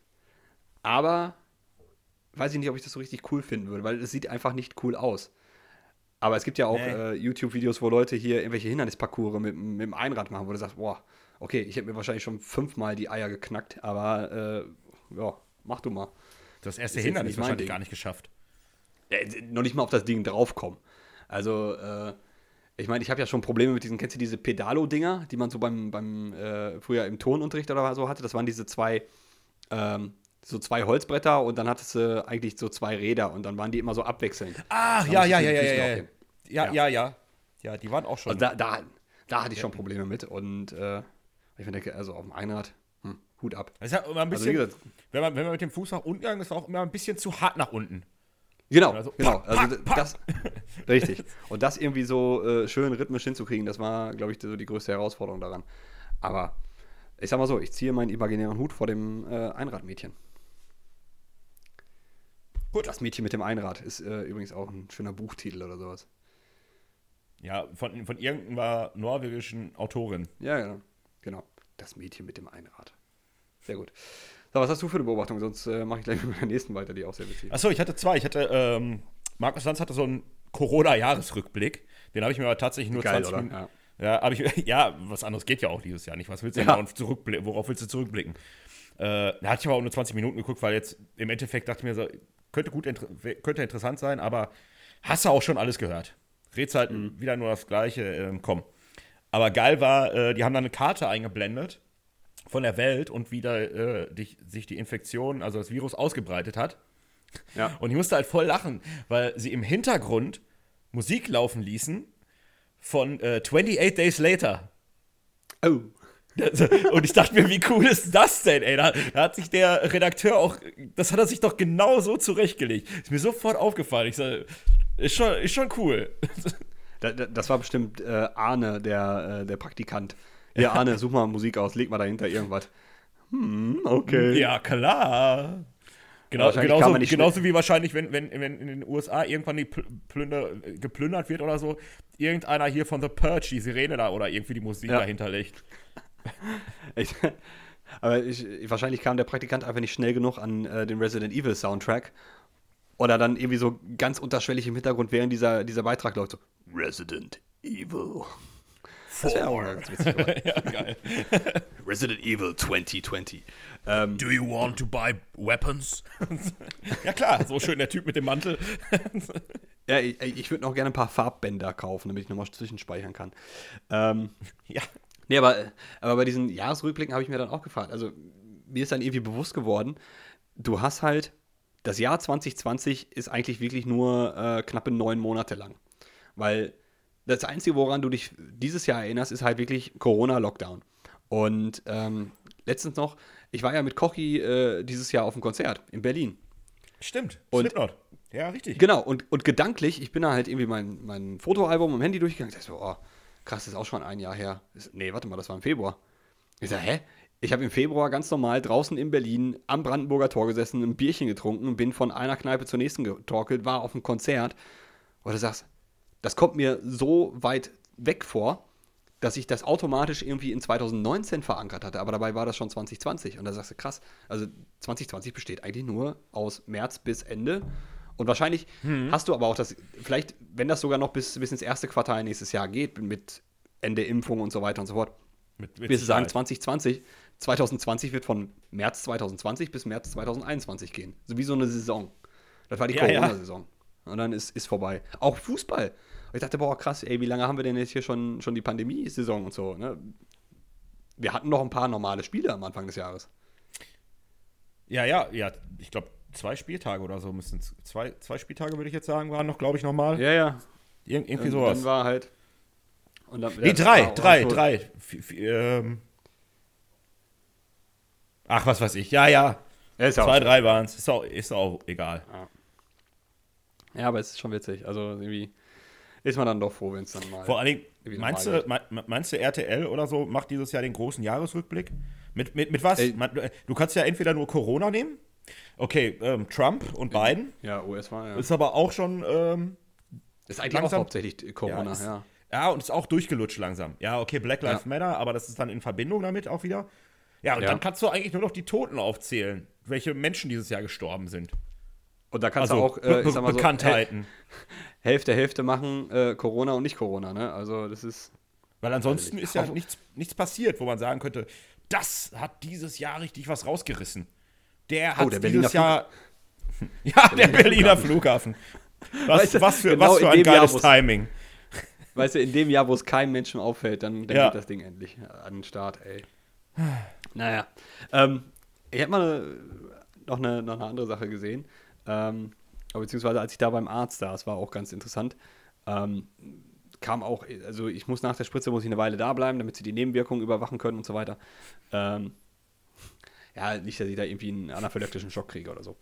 Speaker 2: aber weiß ich nicht, ob ich das so richtig cool finden würde, weil es sieht einfach nicht cool aus. Aber es gibt ja auch
Speaker 1: Nee.
Speaker 2: äh, YouTube-Videos, wo Leute hier irgendwelche Hindernisparcours mit, mit dem Einrad machen, wo du sagst, boah, okay, ich hätte mir wahrscheinlich schon fünfmal die Eier geknackt, aber äh, ja, mach du mal.
Speaker 1: Das erste
Speaker 2: Ist
Speaker 1: Hindernis wahrscheinlich
Speaker 2: Ding.
Speaker 1: gar nicht geschafft.
Speaker 2: Äh, noch nicht mal auf das Ding draufkommen. Also, äh, ich meine, ich habe ja schon Probleme mit diesen, kennst du diese Pedalo-Dinger, die man so beim, beim äh, früher im Turnunterricht oder so hatte? Das waren diese zwei, ähm, so zwei Holzbretter und dann hattest du eigentlich so zwei Räder und dann waren die immer so abwechselnd. Da
Speaker 1: ja, ja, ja, ja, ja, ja. Ja,
Speaker 2: Ja.
Speaker 1: ja, ja. Die waren auch schon.
Speaker 2: Also da, da, da hatte ich schon Probleme mit und äh, ich denke, also auf dem Einrad, hm, Hut ab.
Speaker 1: das ist ja immer ein
Speaker 2: Also
Speaker 1: bisschen,
Speaker 2: gesagt,
Speaker 1: wenn, man, wenn man mit dem Fuß nach unten gegangen ist, auch immer ein bisschen zu hart nach unten.
Speaker 2: Genau,
Speaker 1: Also,
Speaker 2: genau.
Speaker 1: pack,
Speaker 2: Also
Speaker 1: pack,
Speaker 2: d-
Speaker 1: pack.
Speaker 2: das, richtig. Und das irgendwie so äh, schön rhythmisch hinzukriegen, das war, glaube ich, so die größte Herausforderung daran. Aber ich sag mal so, ich ziehe meinen imaginären Hut vor dem äh, Einradmädchen.
Speaker 1: Gut.
Speaker 2: Das Mädchen mit dem Einrad ist äh, übrigens auch ein schöner Buchtitel oder sowas.
Speaker 1: Ja, von, von irgendeiner norwegischen Autorin.
Speaker 2: Ja, genau. Genau. Das Mädchen mit dem Einrad. Sehr gut. So, was hast du für eine Beobachtung? Sonst äh, mache ich gleich mit meiner nächsten weiter, die auch sehr witzig ist.
Speaker 1: Achso, ich hatte zwei. Ich hatte, ähm, Markus Lanz hatte so einen Corona-Jahresrückblick. Den habe ich mir aber tatsächlich nur
Speaker 2: Geil,
Speaker 1: 20
Speaker 2: oder?
Speaker 1: Minuten.
Speaker 2: Ja.
Speaker 1: Ja, hab ich, ja, was anderes geht ja auch dieses Jahr nicht. Was willst du
Speaker 2: Ja.
Speaker 1: zurückblicken? Worauf willst du zurückblicken? Äh, da hatte ich aber auch nur 20 Minuten geguckt, weil jetzt im Endeffekt dachte ich mir so, könnte gut inter könnte interessant sein, aber hast du auch schon alles gehört. Redst halt
Speaker 2: Mhm.
Speaker 1: wieder nur das Gleiche, ähm, komm. Aber geil war, äh, die haben da eine Karte eingeblendet von der Welt und wie da äh, dich, sich die Infektion, also das Virus ausgebreitet hat.
Speaker 2: Ja.
Speaker 1: Und ich musste halt voll lachen, weil sie im Hintergrund Musik laufen ließen von äh, 28 Days Later.
Speaker 2: Oh.
Speaker 1: Und ich dachte mir, wie cool ist das denn, ey? Da, da hat sich der Redakteur auch, das hat er sich doch genau so zurechtgelegt. Ist mir sofort aufgefallen. Ich sag, ist schon, ist schon cool.
Speaker 2: Da, da, das war bestimmt äh, Arne, der, äh, der Praktikant. Ja, Arne, such mal Musik aus, leg mal dahinter irgendwas. Hm, okay.
Speaker 1: Ja, klar. Genau, genauso, genauso wie wahrscheinlich, wenn, wenn, wenn in den USA irgendwann die Pl- Plünder, geplündert wird oder so, irgendeiner hier von The Purge die Sirene da oder irgendwie die Musik
Speaker 2: Ja.
Speaker 1: dahinter legt.
Speaker 2: Ich, aber ich, wahrscheinlich kam der Praktikant einfach nicht schnell genug an äh, den Resident Evil Soundtrack. Oder dann irgendwie so ganz unterschwellig im Hintergrund, während dieser, dieser Beitrag läuft, so Resident Evil. Das wäre auch ganz witzig.
Speaker 1: ja, geil.
Speaker 2: Resident Evil 2020. Ähm,
Speaker 1: Do you want to buy weapons? ja klar, so schön der Typ mit dem Mantel.
Speaker 2: ja, ich, ich würde noch gerne ein paar Farbbänder kaufen, damit ich nochmal zwischenspeichern kann. Ähm,
Speaker 1: ja.
Speaker 2: Nee, aber, aber bei diesen Jahresrückblicken habe ich mir dann auch gefragt. Also, mir ist dann irgendwie bewusst geworden, du hast halt, das Jahr 2020 ist eigentlich wirklich nur äh, knappe neun Monate lang. Weil das Einzige, woran du dich dieses Jahr erinnerst, ist halt wirklich Corona-Lockdown. Und ähm, letztens noch, ich war ja mit Kochi äh, dieses Jahr auf dem Konzert in Berlin.
Speaker 1: Stimmt.
Speaker 2: Und-
Speaker 1: Slipknot. Ja, richtig.
Speaker 2: Genau, und, und gedanklich, ich bin da halt irgendwie mein, mein Fotoalbum im Handy durchgegangen. Ich dachte so, oh, krass, das ist auch schon ein Jahr her. Ist- Nee, warte mal, das war im Februar. Ich sag, hä? Ich habe im Februar ganz normal draußen in Berlin am Brandenburger Tor gesessen, ein Bierchen getrunken, bin von einer Kneipe zur nächsten getorkelt, war auf einem Konzert. Und du sagst, das kommt mir so weit weg vor, dass ich das automatisch irgendwie in 2019 verankert hatte, aber dabei war das schon 2020. Und da sagst du, krass, also 2020 besteht eigentlich nur aus März bis Ende. Und wahrscheinlich hast du aber auch das, vielleicht, wenn das sogar noch bis, bis ins erste Quartal nächstes Jahr geht, mit Ende Impfung und so weiter und so fort,
Speaker 1: Mit, mit
Speaker 2: du sagen,
Speaker 1: Sicherheit.
Speaker 2: 2020, 2020 wird von März 2020 bis März 2021 gehen. So wie so eine Saison. Das war die
Speaker 1: Ja, ja.
Speaker 2: Corona-Saison. Und dann ist, ist vorbei. Auch Fußball. Und ich dachte, boah, krass, ey, wie lange haben wir denn jetzt hier schon, schon die Pandemie-Saison und so, ne? Wir hatten noch ein paar normale Spiele am Anfang des Jahres.
Speaker 1: Ja, ja, ja. Ich glaube, zwei Spieltage oder so müssen. Zwei, zwei Spieltage, würde ich jetzt sagen, waren noch, glaube ich, nochmal.
Speaker 2: Ja, ja.
Speaker 1: Ir irgendwie
Speaker 2: Und
Speaker 1: sowas.
Speaker 2: Dann war halt. Und dann,
Speaker 1: nee, drei, drei, drei. Ähm. Ach, was weiß ich. Ja, ja. Ja, Zwei, drei waren es. Ist auch, ist auch egal.
Speaker 2: Ja. ja, aber es ist schon witzig. Also irgendwie ist man dann doch froh, wenn es dann mal.
Speaker 1: Vor allen Dingen, meinst du, meinst du, RTL oder so macht dieses Jahr den großen Jahresrückblick? Mit, mit, mit was? Ey. Du kannst ja entweder nur Corona nehmen. Okay, ähm, Trump und Biden.
Speaker 2: Ja, US-Wahl, ja.
Speaker 1: Ist aber auch schon. Ähm,
Speaker 2: ist eigentlich langsam, auch hauptsächlich Corona, ja,
Speaker 1: ist,
Speaker 2: ja.
Speaker 1: Ja, und ist auch durchgelutscht langsam. Ja, okay, Black Lives ja. Matter, aber das ist dann in Verbindung damit auch wieder. Ja, und dann kannst du eigentlich nur noch die Toten aufzählen, welche Menschen dieses Jahr gestorben sind.
Speaker 2: Und da kannst also, du auch äh,
Speaker 1: ich sag mal Bekanntheiten.
Speaker 2: So, Hälfte, Hälfte machen, äh, Corona und nicht Corona, ne? Also das ist.
Speaker 1: Weil ansonsten ist ja nichts, nichts passiert, wo man sagen könnte, das hat dieses Jahr richtig was rausgerissen. Der hat oh, der dieses Jahr. ja, der, der Berliner Flughafen. Flughafen. Was, weißt du, was, für, genau was für ein geiles Jahr, Timing.
Speaker 2: Weißt du, in dem Jahr, wo es keinem Menschen auffällt, dann, dann ja. geht das Ding endlich an den Start, ey. naja. Ähm, ich habe mal noch eine, noch eine andere Sache gesehen. Ähm, beziehungsweise als ich da beim Arzt saß, war auch ganz interessant. Ähm, kam auch, also ich muss nach der Spritze muss ich eine Weile da bleiben, damit sie die Nebenwirkungen überwachen können und so weiter. Ähm, ja, nicht, dass ich da irgendwie einen anaphylaktischen Schock kriege oder so.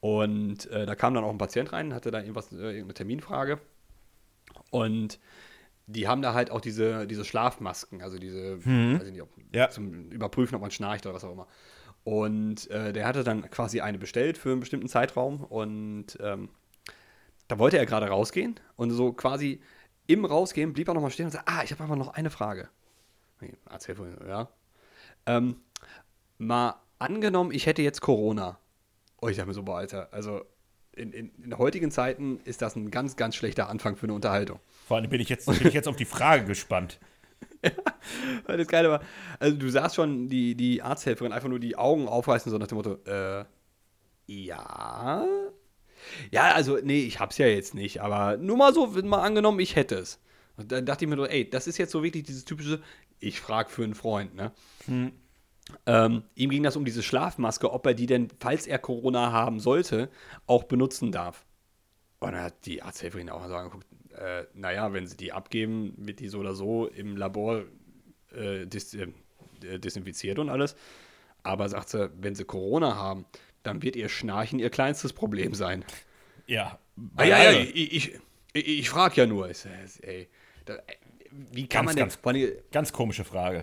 Speaker 2: Und äh, da kam dann auch ein Patient rein, hatte da irgendwas, äh, irgendeine Terminfrage. Und die haben da halt auch diese, diese Schlafmasken, also diese, hm. weiß ich nicht, ob, ja. zum Überprüfen, ob man schnarcht oder was auch immer. Und äh, der hatte dann quasi eine bestellt für einen bestimmten Zeitraum und ähm, da wollte er gerade rausgehen und so quasi im Rausgehen blieb er nochmal stehen und sagte, ah, ich habe aber noch eine Frage. Erzähl vorhin, ja. Ähm, mal angenommen, ich hätte jetzt Corona. Oh, ich dachte mir so, boah, Alter, also in, in, in, heutigen Zeiten ist das ein ganz, ganz schlechter Anfang für eine Unterhaltung.
Speaker 1: Vor allem bin ich jetzt, bin ich jetzt auf die Frage gespannt.
Speaker 2: ja, weil das Geile war, also du sahst schon die, die Arzthelferin einfach nur die Augen aufreißen, so nach dem Motto, äh, ja. Ja, also, nee, ich hab's ja jetzt nicht, aber nur mal so, mal angenommen, ich hätte es. Und dann dachte ich mir so, ey, das ist jetzt so wirklich dieses typische, ich frag für einen Freund, ne? Hm. Ähm, ihm ging das um diese Schlafmaske, ob er die denn, falls er Corona haben sollte, auch benutzen darf. Und dann hat die Arzthelferin auch so angeguckt, äh, naja, wenn sie die abgeben, wird die so oder so im Labor äh, dis äh, desinfiziert und alles. Aber sagt sie, wenn sie Corona haben, dann wird ihr Schnarchen ihr kleinstes Problem sein.
Speaker 1: Ja.
Speaker 2: Ah, ja, ja, ich, ich, ich, ich frage ja nur. Ey, da, wie kann ganz, man denn.
Speaker 1: Ganz, ganz komische Frage.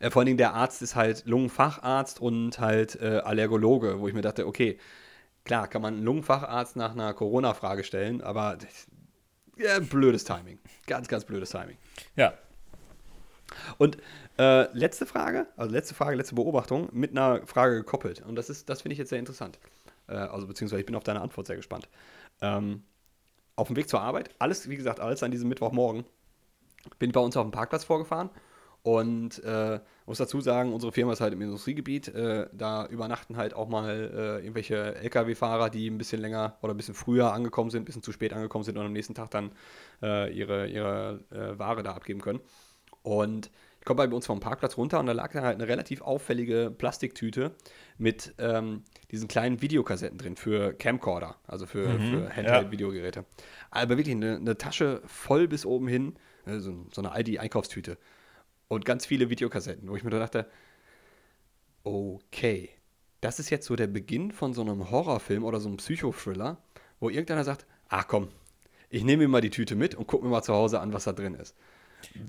Speaker 2: Äh, vor allen Dingen der Arzt ist halt Lungenfacharzt und halt äh, Allergologe, wo ich mir dachte, okay, klar, kann man einen Lungenfacharzt nach einer Corona-Frage stellen, aber ja, blödes Timing. Ganz, ganz blödes Timing.
Speaker 1: Ja.
Speaker 2: Und äh, letzte Frage, also letzte Frage, letzte Beobachtung mit einer Frage gekoppelt. Und das ist, das finde ich jetzt sehr interessant. Äh, also beziehungsweise ich bin auf deine Antwort sehr gespannt. Ähm, auf dem Weg zur Arbeit, alles, wie gesagt, alles an diesem Mittwochmorgen, bin ich bei uns auf dem Parkplatz vorgefahren und äh, muss dazu sagen, unsere Firma ist halt im Industriegebiet. Äh, da übernachten halt auch mal äh, irgendwelche Lkw-Fahrer, die ein bisschen länger oder ein bisschen früher angekommen sind, ein bisschen zu spät angekommen sind und am nächsten Tag dann äh, ihre, ihre äh, Ware da abgeben können. Und ich komme bei uns vom Parkplatz runter und da lag dann halt eine relativ auffällige Plastiktüte mit ähm, diesen kleinen Videokassetten drin für Camcorder, also für, mhm, für Handheld-Videogeräte. Aber wirklich eine, eine, Tasche voll bis oben hin, also so eine Aldi-Einkaufstüte und ganz viele Videokassetten, wo ich mir dachte, okay, das ist jetzt so der Beginn von so einem Horrorfilm oder so einem Psychothriller, wo irgendeiner sagt, ach komm, ich nehme mir mal die Tüte mit und gucke mir mal zu Hause an, was da drin ist.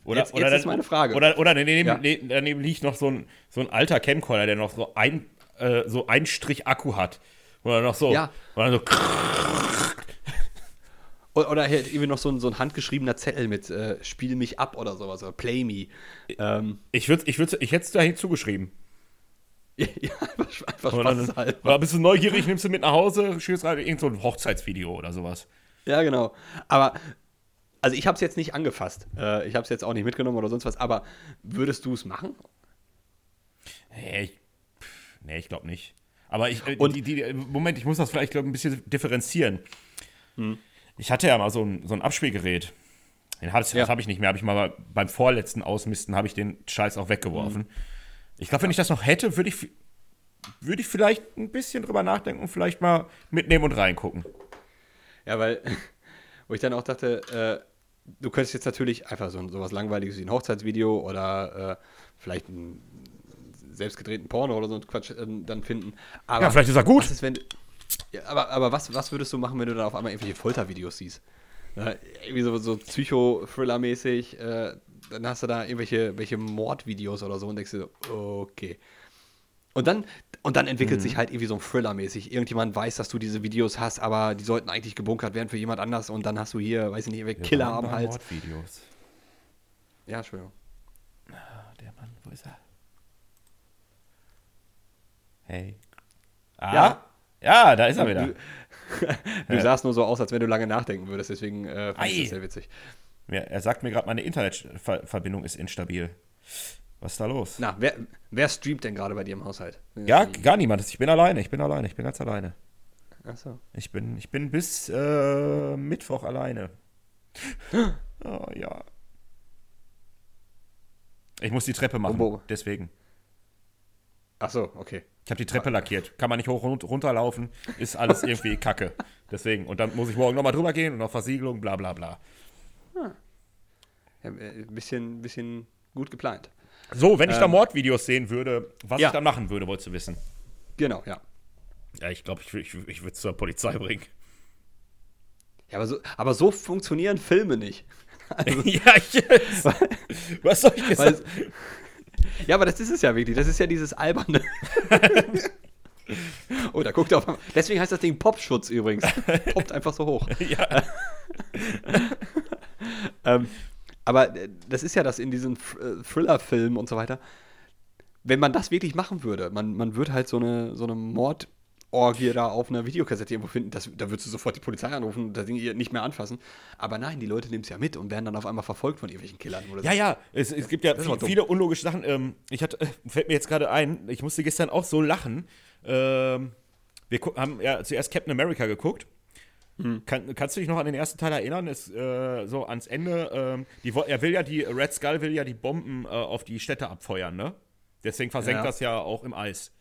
Speaker 1: Oder, jetzt, oder jetzt
Speaker 2: ist meine Frage.
Speaker 1: Oder, oder daneben, ja. daneben liegt noch so ein, so ein alter Camcorder, der noch so ein, äh, so ein Strich Akku hat. Oder noch so,
Speaker 2: ja.
Speaker 1: oder so
Speaker 2: oder halt irgendwie noch so ein, so ein handgeschriebener Zettel mit äh, Spiel mich ab oder sowas, oder Play me.
Speaker 1: Ähm, ich würde ich würd, ich hätte es dahin zugeschrieben.
Speaker 2: ja, einfach, einfach Spaß
Speaker 1: halt. Bist du neugierig, nimmst du mit nach Hause, schießt rein, irgend so ein Hochzeitsvideo oder sowas.
Speaker 2: Ja, genau. Aber, also ich habe es jetzt nicht angefasst. Äh, ich habe es jetzt auch nicht mitgenommen oder sonst was, aber würdest du es machen?
Speaker 1: Nee, ich, nee, ich glaube nicht. Aber ich, äh, Und, die, die, Moment, ich muss das vielleicht, glaube ein bisschen differenzieren. Hm. Ich hatte ja mal so ein, so ein Abspielgerät. Den hab, ja. habe ich nicht mehr. Habe ich mal beim vorletzten Ausmisten habe ich den Scheiß auch weggeworfen. Mhm. Ich glaube, wenn ich das noch hätte, würde ich, würd ich vielleicht ein bisschen drüber nachdenken und vielleicht mal mitnehmen und reingucken.
Speaker 2: Ja, weil, wo ich dann auch dachte, äh, du könntest jetzt natürlich einfach so, so was Langweiliges wie ein Hochzeitsvideo oder äh, vielleicht ein selbstgedrehten Porno oder so ein Quatsch äh, dann finden.
Speaker 1: Aber ja, vielleicht ist er gut.
Speaker 2: Ist, wenn, ja, aber aber was, was würdest du machen, wenn du dann auf einmal irgendwelche Foltervideos siehst? Ja, irgendwie so, so Psycho-Thriller-mäßig, äh, dann hast du da irgendwelche welche Mordvideos oder so und denkst dir so, okay. Und dann, und dann entwickelt mhm. sich halt irgendwie so ein Thriller-mäßig. Irgendjemand weiß, dass du diese Videos hast, aber die sollten eigentlich gebunkert werden für jemand anders und dann hast du hier, weiß ich nicht, irgendwelche Killer am Hals. Mordvideos. Ja, Entschuldigung.
Speaker 1: Ah, der Mann, wo ist er? Hey. Ah,
Speaker 2: ja,
Speaker 1: ja da ist er wieder.
Speaker 2: Du, du ja. sahst nur so aus, als wenn du lange nachdenken würdest, deswegen äh, fand ich das sehr witzig.
Speaker 1: Ja, er sagt mir gerade, meine Internetverbindung ist instabil. Was ist da los?
Speaker 2: Na, wer, wer streamt denn gerade bei dir im Haushalt?
Speaker 1: Ja, gar niemand. Ich bin alleine. Ich bin alleine. Ich bin ganz alleine. Ach so. Ich bin, ich bin bis äh, Mittwoch alleine. oh ja. Ich muss die Treppe machen. Oh, deswegen.
Speaker 2: Ach so, okay.
Speaker 1: Ich habe die Treppe lackiert. Kann man nicht hoch und runter laufen. Ist alles irgendwie kacke. Deswegen. Und dann muss ich morgen nochmal drüber gehen und noch Versiegelung, bla bla bla.
Speaker 2: Hm. Ja, ein äh, bisschen, bisschen gut geplant.
Speaker 1: So, wenn ich ähm, da Mordvideos sehen würde, was ja. ich dann machen würde, wolltest du wissen.
Speaker 2: Genau, ja.
Speaker 1: Ja, ich glaube, ich, ich, ich würde es zur Polizei bringen.
Speaker 2: Ja, aber so, aber so funktionieren Filme nicht.
Speaker 1: Also, ja, ich, was soll ich jetzt sagen?
Speaker 2: Ja, aber das ist es ja wirklich. Das ist ja dieses alberne. oh, da guckt er auf. Deswegen heißt das Ding Popschutz übrigens. Poppt einfach so hoch. Ja. ähm, aber äh, das ist ja das in diesen äh, Thriller-Filmen und so weiter. Wenn man das wirklich machen würde, man, man würde halt so eine, so eine Mordorgie da auf einer Videokassette irgendwo finden, das, da würdest du sofort die Polizei anrufen und das Ding nicht mehr anfassen. Aber nein, die Leute nehmen es ja mit und werden dann auf einmal verfolgt von irgendwelchen Killern.
Speaker 1: Oder ja, so. ja, es, es gibt ja viele, viele unlogische Sachen. Ähm, ich hatte, fällt mir jetzt gerade ein, ich musste gestern auch so lachen. Ähm, wir haben ja zuerst Captain America geguckt. Mhm. Kann, kannst du dich noch an den ersten Teil erinnern? Ist, äh, so ans Ende, ähm, die, er will ja die, Red Skull will ja die Bomben äh, auf die Städte abfeuern, ne? Deswegen versenkt ja. das ja auch im Eis,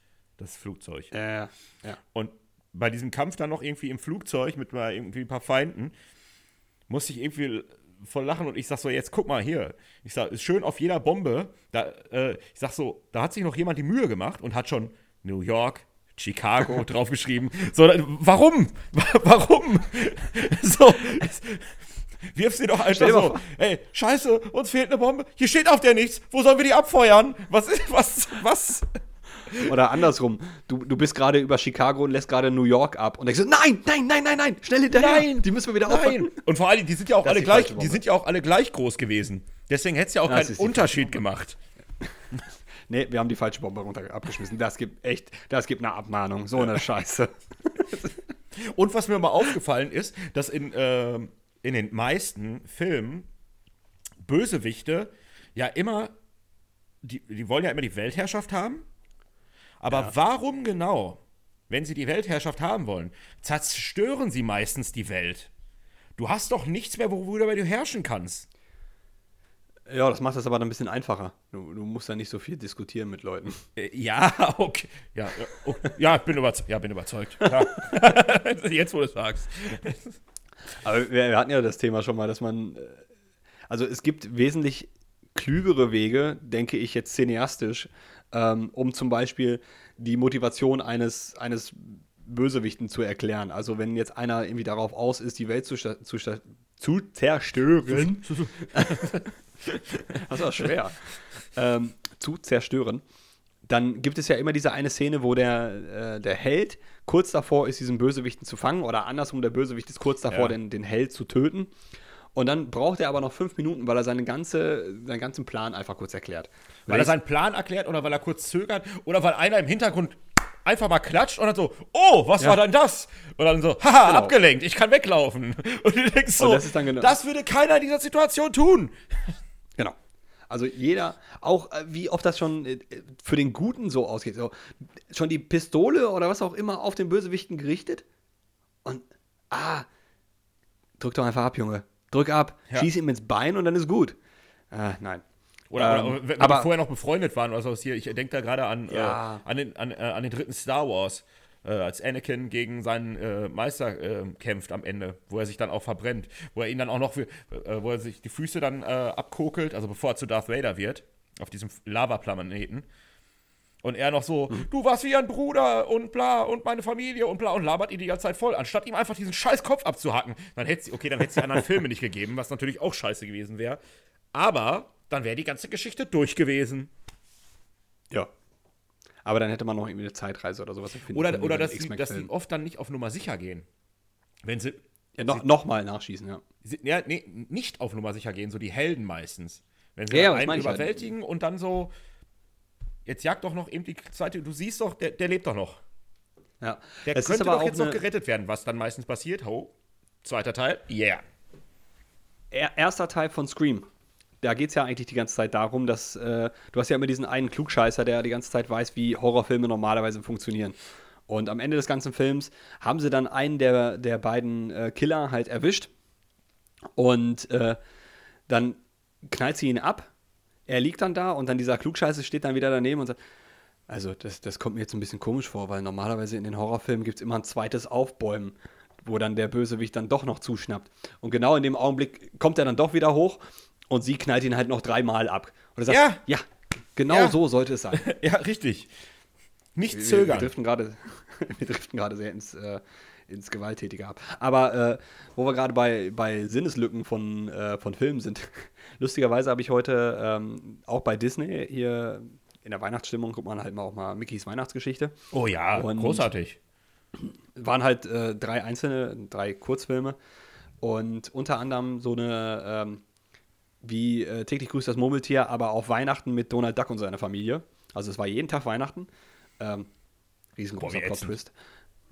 Speaker 1: das Flugzeug.
Speaker 2: Ja, ja.
Speaker 1: Und bei diesem Kampf dann noch irgendwie im Flugzeug mit mal irgendwie ein paar Feinden, musste ich irgendwie voll lachen und ich sag so, jetzt guck mal hier. Ich sag, ist schön auf jeder Bombe. Da, äh, ich sag so, da hat sich noch jemand die Mühe gemacht und hat schon New York, Chicago draufgeschrieben. So, warum? Warum? So, wirf sie doch einfach so. Ey, scheiße, uns fehlt eine Bombe. Hier steht auf der nichts. Wo sollen wir die abfeuern? Was ist, was, was?
Speaker 2: Oder andersrum, du, du bist gerade über Chicago und lässt gerade New York ab und denkst so, nein, nein, nein, nein, nein, schnell hinterher. Nein,
Speaker 1: die müssen wir wieder nein. Und vor allem, die sind ja auch alle gleich, die sind ja auch alle gleich groß gewesen. Deswegen hätte es ja auch das keinen Unterschied gemacht.
Speaker 2: nee, wir haben die falsche Bombe runter abgeschmissen. Das gibt echt, das gibt eine Abmahnung. So eine Scheiße.
Speaker 1: Und was mir mal aufgefallen ist, dass in, äh, in den meisten Filmen Bösewichte ja immer, die, die wollen ja immer die Weltherrschaft haben. Aber ja. warum genau, wenn sie die Weltherrschaft haben wollen, zerstören sie meistens die Welt? Du hast doch nichts mehr, worüber du herrschen kannst.
Speaker 2: Ja, das macht das aber dann ein bisschen einfacher. Du, du musst ja nicht so viel diskutieren mit Leuten.
Speaker 1: Äh, ja, okay. Ja, okay. ja, bin, überzeugt. Ja, bin überzeugt. Ja. Jetzt, wo du es sagst.
Speaker 2: Aber wir, wir, hatten ja das Thema schon mal, dass man. Äh, also, es gibt wesentlich klügere Wege, denke ich jetzt cineastisch, ähm, um zum Beispiel die Motivation eines, eines Bösewichten zu erklären. Also, wenn jetzt einer irgendwie darauf aus ist, die Welt zu, zu, zu zerstören. das war schwer. ähm, zu zerstören. Dann gibt es ja immer diese eine Szene, wo der, äh, der Held kurz davor ist, diesen Bösewichten zu fangen, oder andersrum, der Bösewicht ist kurz davor, ja. den, den Held zu töten. Und dann braucht er aber noch fünf Minuten, weil er seine ganze, seinen ganzen Plan einfach kurz erklärt.
Speaker 1: Weil, weil er seinen Plan erklärt oder weil er kurz zögert oder weil einer im Hintergrund einfach mal klatscht und dann so, oh, was ja. war denn das? Und dann so, haha, genau. abgelenkt, ich kann weglaufen. Und du denkst so, das, genau das, würde keiner in dieser Situation tun.
Speaker 2: Genau. Also jeder, auch äh, wie oft das schon äh, für den Guten so ausgeht. So, schon die Pistole oder was auch immer auf den Bösewichten gerichtet. Und, ah, drück doch einfach ab, Junge. Drück ab, ja. schieß ihm ins Bein und dann ist gut. Ah, nein.
Speaker 1: Oder, ähm, wenn aber, wir vorher noch befreundet waren oder sowas hier, ich denke da gerade an, ja. äh, an, den, an, äh, an den dritten Star Wars äh, als Anakin gegen seinen äh, Meister äh, kämpft am Ende, wo er sich dann auch verbrennt, wo er ihn dann auch noch, äh, wo er sich die Füße dann äh, abkokelt, also bevor er zu Darth Vader wird, auf diesem Lavaplaneten. Und er noch so, mhm. du warst wie ein Bruder und bla und meine Familie und bla und labert ihn die ganze Zeit voll, anstatt ihm einfach diesen scheiß Kopf abzuhacken. Dann hätte sie, okay, dann hätte es die anderen Filme nicht gegeben, was natürlich auch scheiße gewesen wäre. Aber dann wäre die ganze Geschichte durch gewesen.
Speaker 2: Ja. Aber dann hätte man noch irgendwie eine Zeitreise oder sowas
Speaker 1: finden Oder, oder dass, sie, dass sie oft dann nicht auf Nummer sicher gehen. Wenn sie.
Speaker 2: Ja, noch, noch mal nachschießen, ja.
Speaker 1: Sie, ja, nee, nicht auf Nummer sicher gehen, so die Helden meistens. Wenn sie ja, einen halt. überwältigen halt. und dann so, jetzt jagt doch noch eben die zweite, du siehst doch, der, der lebt doch noch. Ja. Der es könnte doch jetzt noch gerettet werden, was dann meistens passiert. Ho, zweiter Teil, yeah.
Speaker 2: Erster Teil von Scream. Da geht es ja eigentlich die ganze Zeit darum, dass äh, du hast ja immer diesen einen Klugscheißer, der die ganze Zeit weiß, wie Horrorfilme normalerweise funktionieren. Und am Ende des ganzen Films haben sie dann einen der, der beiden äh, Killer halt erwischt. Und äh, dann knallt sie ihn ab er liegt dann da und dann dieser Klugscheiße steht dann wieder daneben und sagt, also das, das kommt mir jetzt ein bisschen komisch vor, weil normalerweise in den Horrorfilmen gibt es immer ein zweites Aufbäumen, wo dann der Bösewicht dann doch noch zuschnappt. Und genau in dem Augenblick kommt er dann doch wieder hoch und sie knallt ihn halt noch dreimal ab. Und er sagt, ja, ja genau ja. so sollte es sein.
Speaker 1: ja, richtig. Nicht zögern. Wir,
Speaker 2: wir driften gerade, sehr ins, äh, ins Gewalttätige ab. Aber äh, wo wir gerade bei, bei Sinneslücken von, äh, von Filmen sind, lustigerweise habe ich heute ähm, auch bei Disney hier in der Weihnachtsstimmung, guckt man halt mal auch mal Mickeys Weihnachtsgeschichte.
Speaker 1: Oh ja, und großartig.
Speaker 2: Waren halt äh, drei einzelne, drei Kurzfilme und unter anderem so eine ähm, wie äh, täglich grüßt das Murmeltier, aber auf Weihnachten mit Donald Duck und seiner Familie. Also es war jeden Tag Weihnachten. Ähm, riesengroßer Plot-Twist.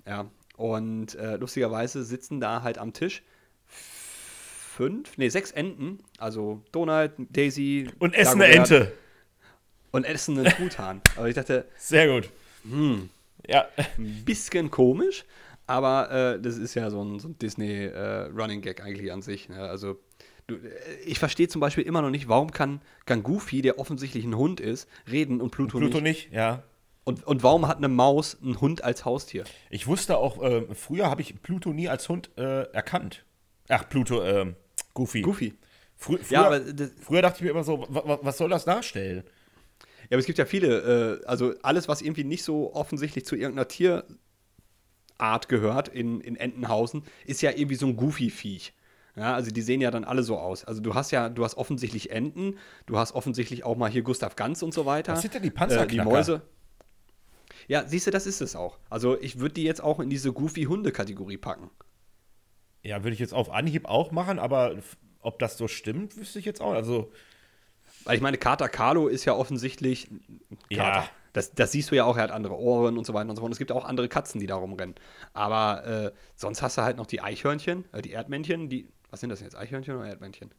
Speaker 2: Ja, und äh, lustigerweise sitzen da halt am Tisch fünf, nee, sechs Enten. Also Donald, Daisy.
Speaker 1: Und essen eine Ente.
Speaker 2: Und essen einen Truthahn. aber ich dachte.
Speaker 1: Sehr gut.
Speaker 2: Hm, ja. Ein bisschen komisch, aber äh, das ist ja so ein, so ein Disney-Running äh, Gag eigentlich an sich. Ne? Also. Du, äh, ich verstehe zum Beispiel immer noch nicht, warum kann, kann Goofy, der offensichtlich ein Hund ist, reden und Pluto, und
Speaker 1: Pluto nicht. Pluto nicht, ja.
Speaker 2: Und, und warum hat eine Maus einen Hund als Haustier?
Speaker 1: Ich wusste auch, äh, früher habe ich Pluto nie als Hund äh, erkannt. Ach, Pluto, äh, Goofy.
Speaker 2: Goofy.
Speaker 1: Frü früher, ja, das, früher dachte ich mir immer so, was soll das darstellen?
Speaker 2: Ja, aber es gibt ja viele, äh, also alles, was irgendwie nicht so offensichtlich zu irgendeiner Tierart gehört in, in Entenhausen, ist ja irgendwie so ein Goofy-Viech. Ja, also die sehen ja dann alle so aus. Also du hast ja, du hast offensichtlich Enten, du hast offensichtlich auch mal hier Gustav Ganz und so weiter.
Speaker 1: Was sind denn die Panzerknacker?
Speaker 2: Äh, die Mäuse. Ja, siehst du, das ist es auch. Also ich würde die jetzt auch in diese Goofy-Hunde-Kategorie packen.
Speaker 1: Ja, würde ich jetzt auf Anhieb auch machen, aber ob das so stimmt, wüsste ich jetzt auch. Also.
Speaker 2: Weil ich meine, Kater Carlo ist ja offensichtlich.
Speaker 1: Kater. Ja.
Speaker 2: Das, das, siehst du ja auch, er hat andere Ohren und so weiter und so fort. Und es gibt auch andere Katzen, die da rumrennen. Aber äh, sonst hast du halt noch die Eichhörnchen, äh, die Erdmännchen, die. Was sind das jetzt? Eichhörnchen oder Erdmännchen?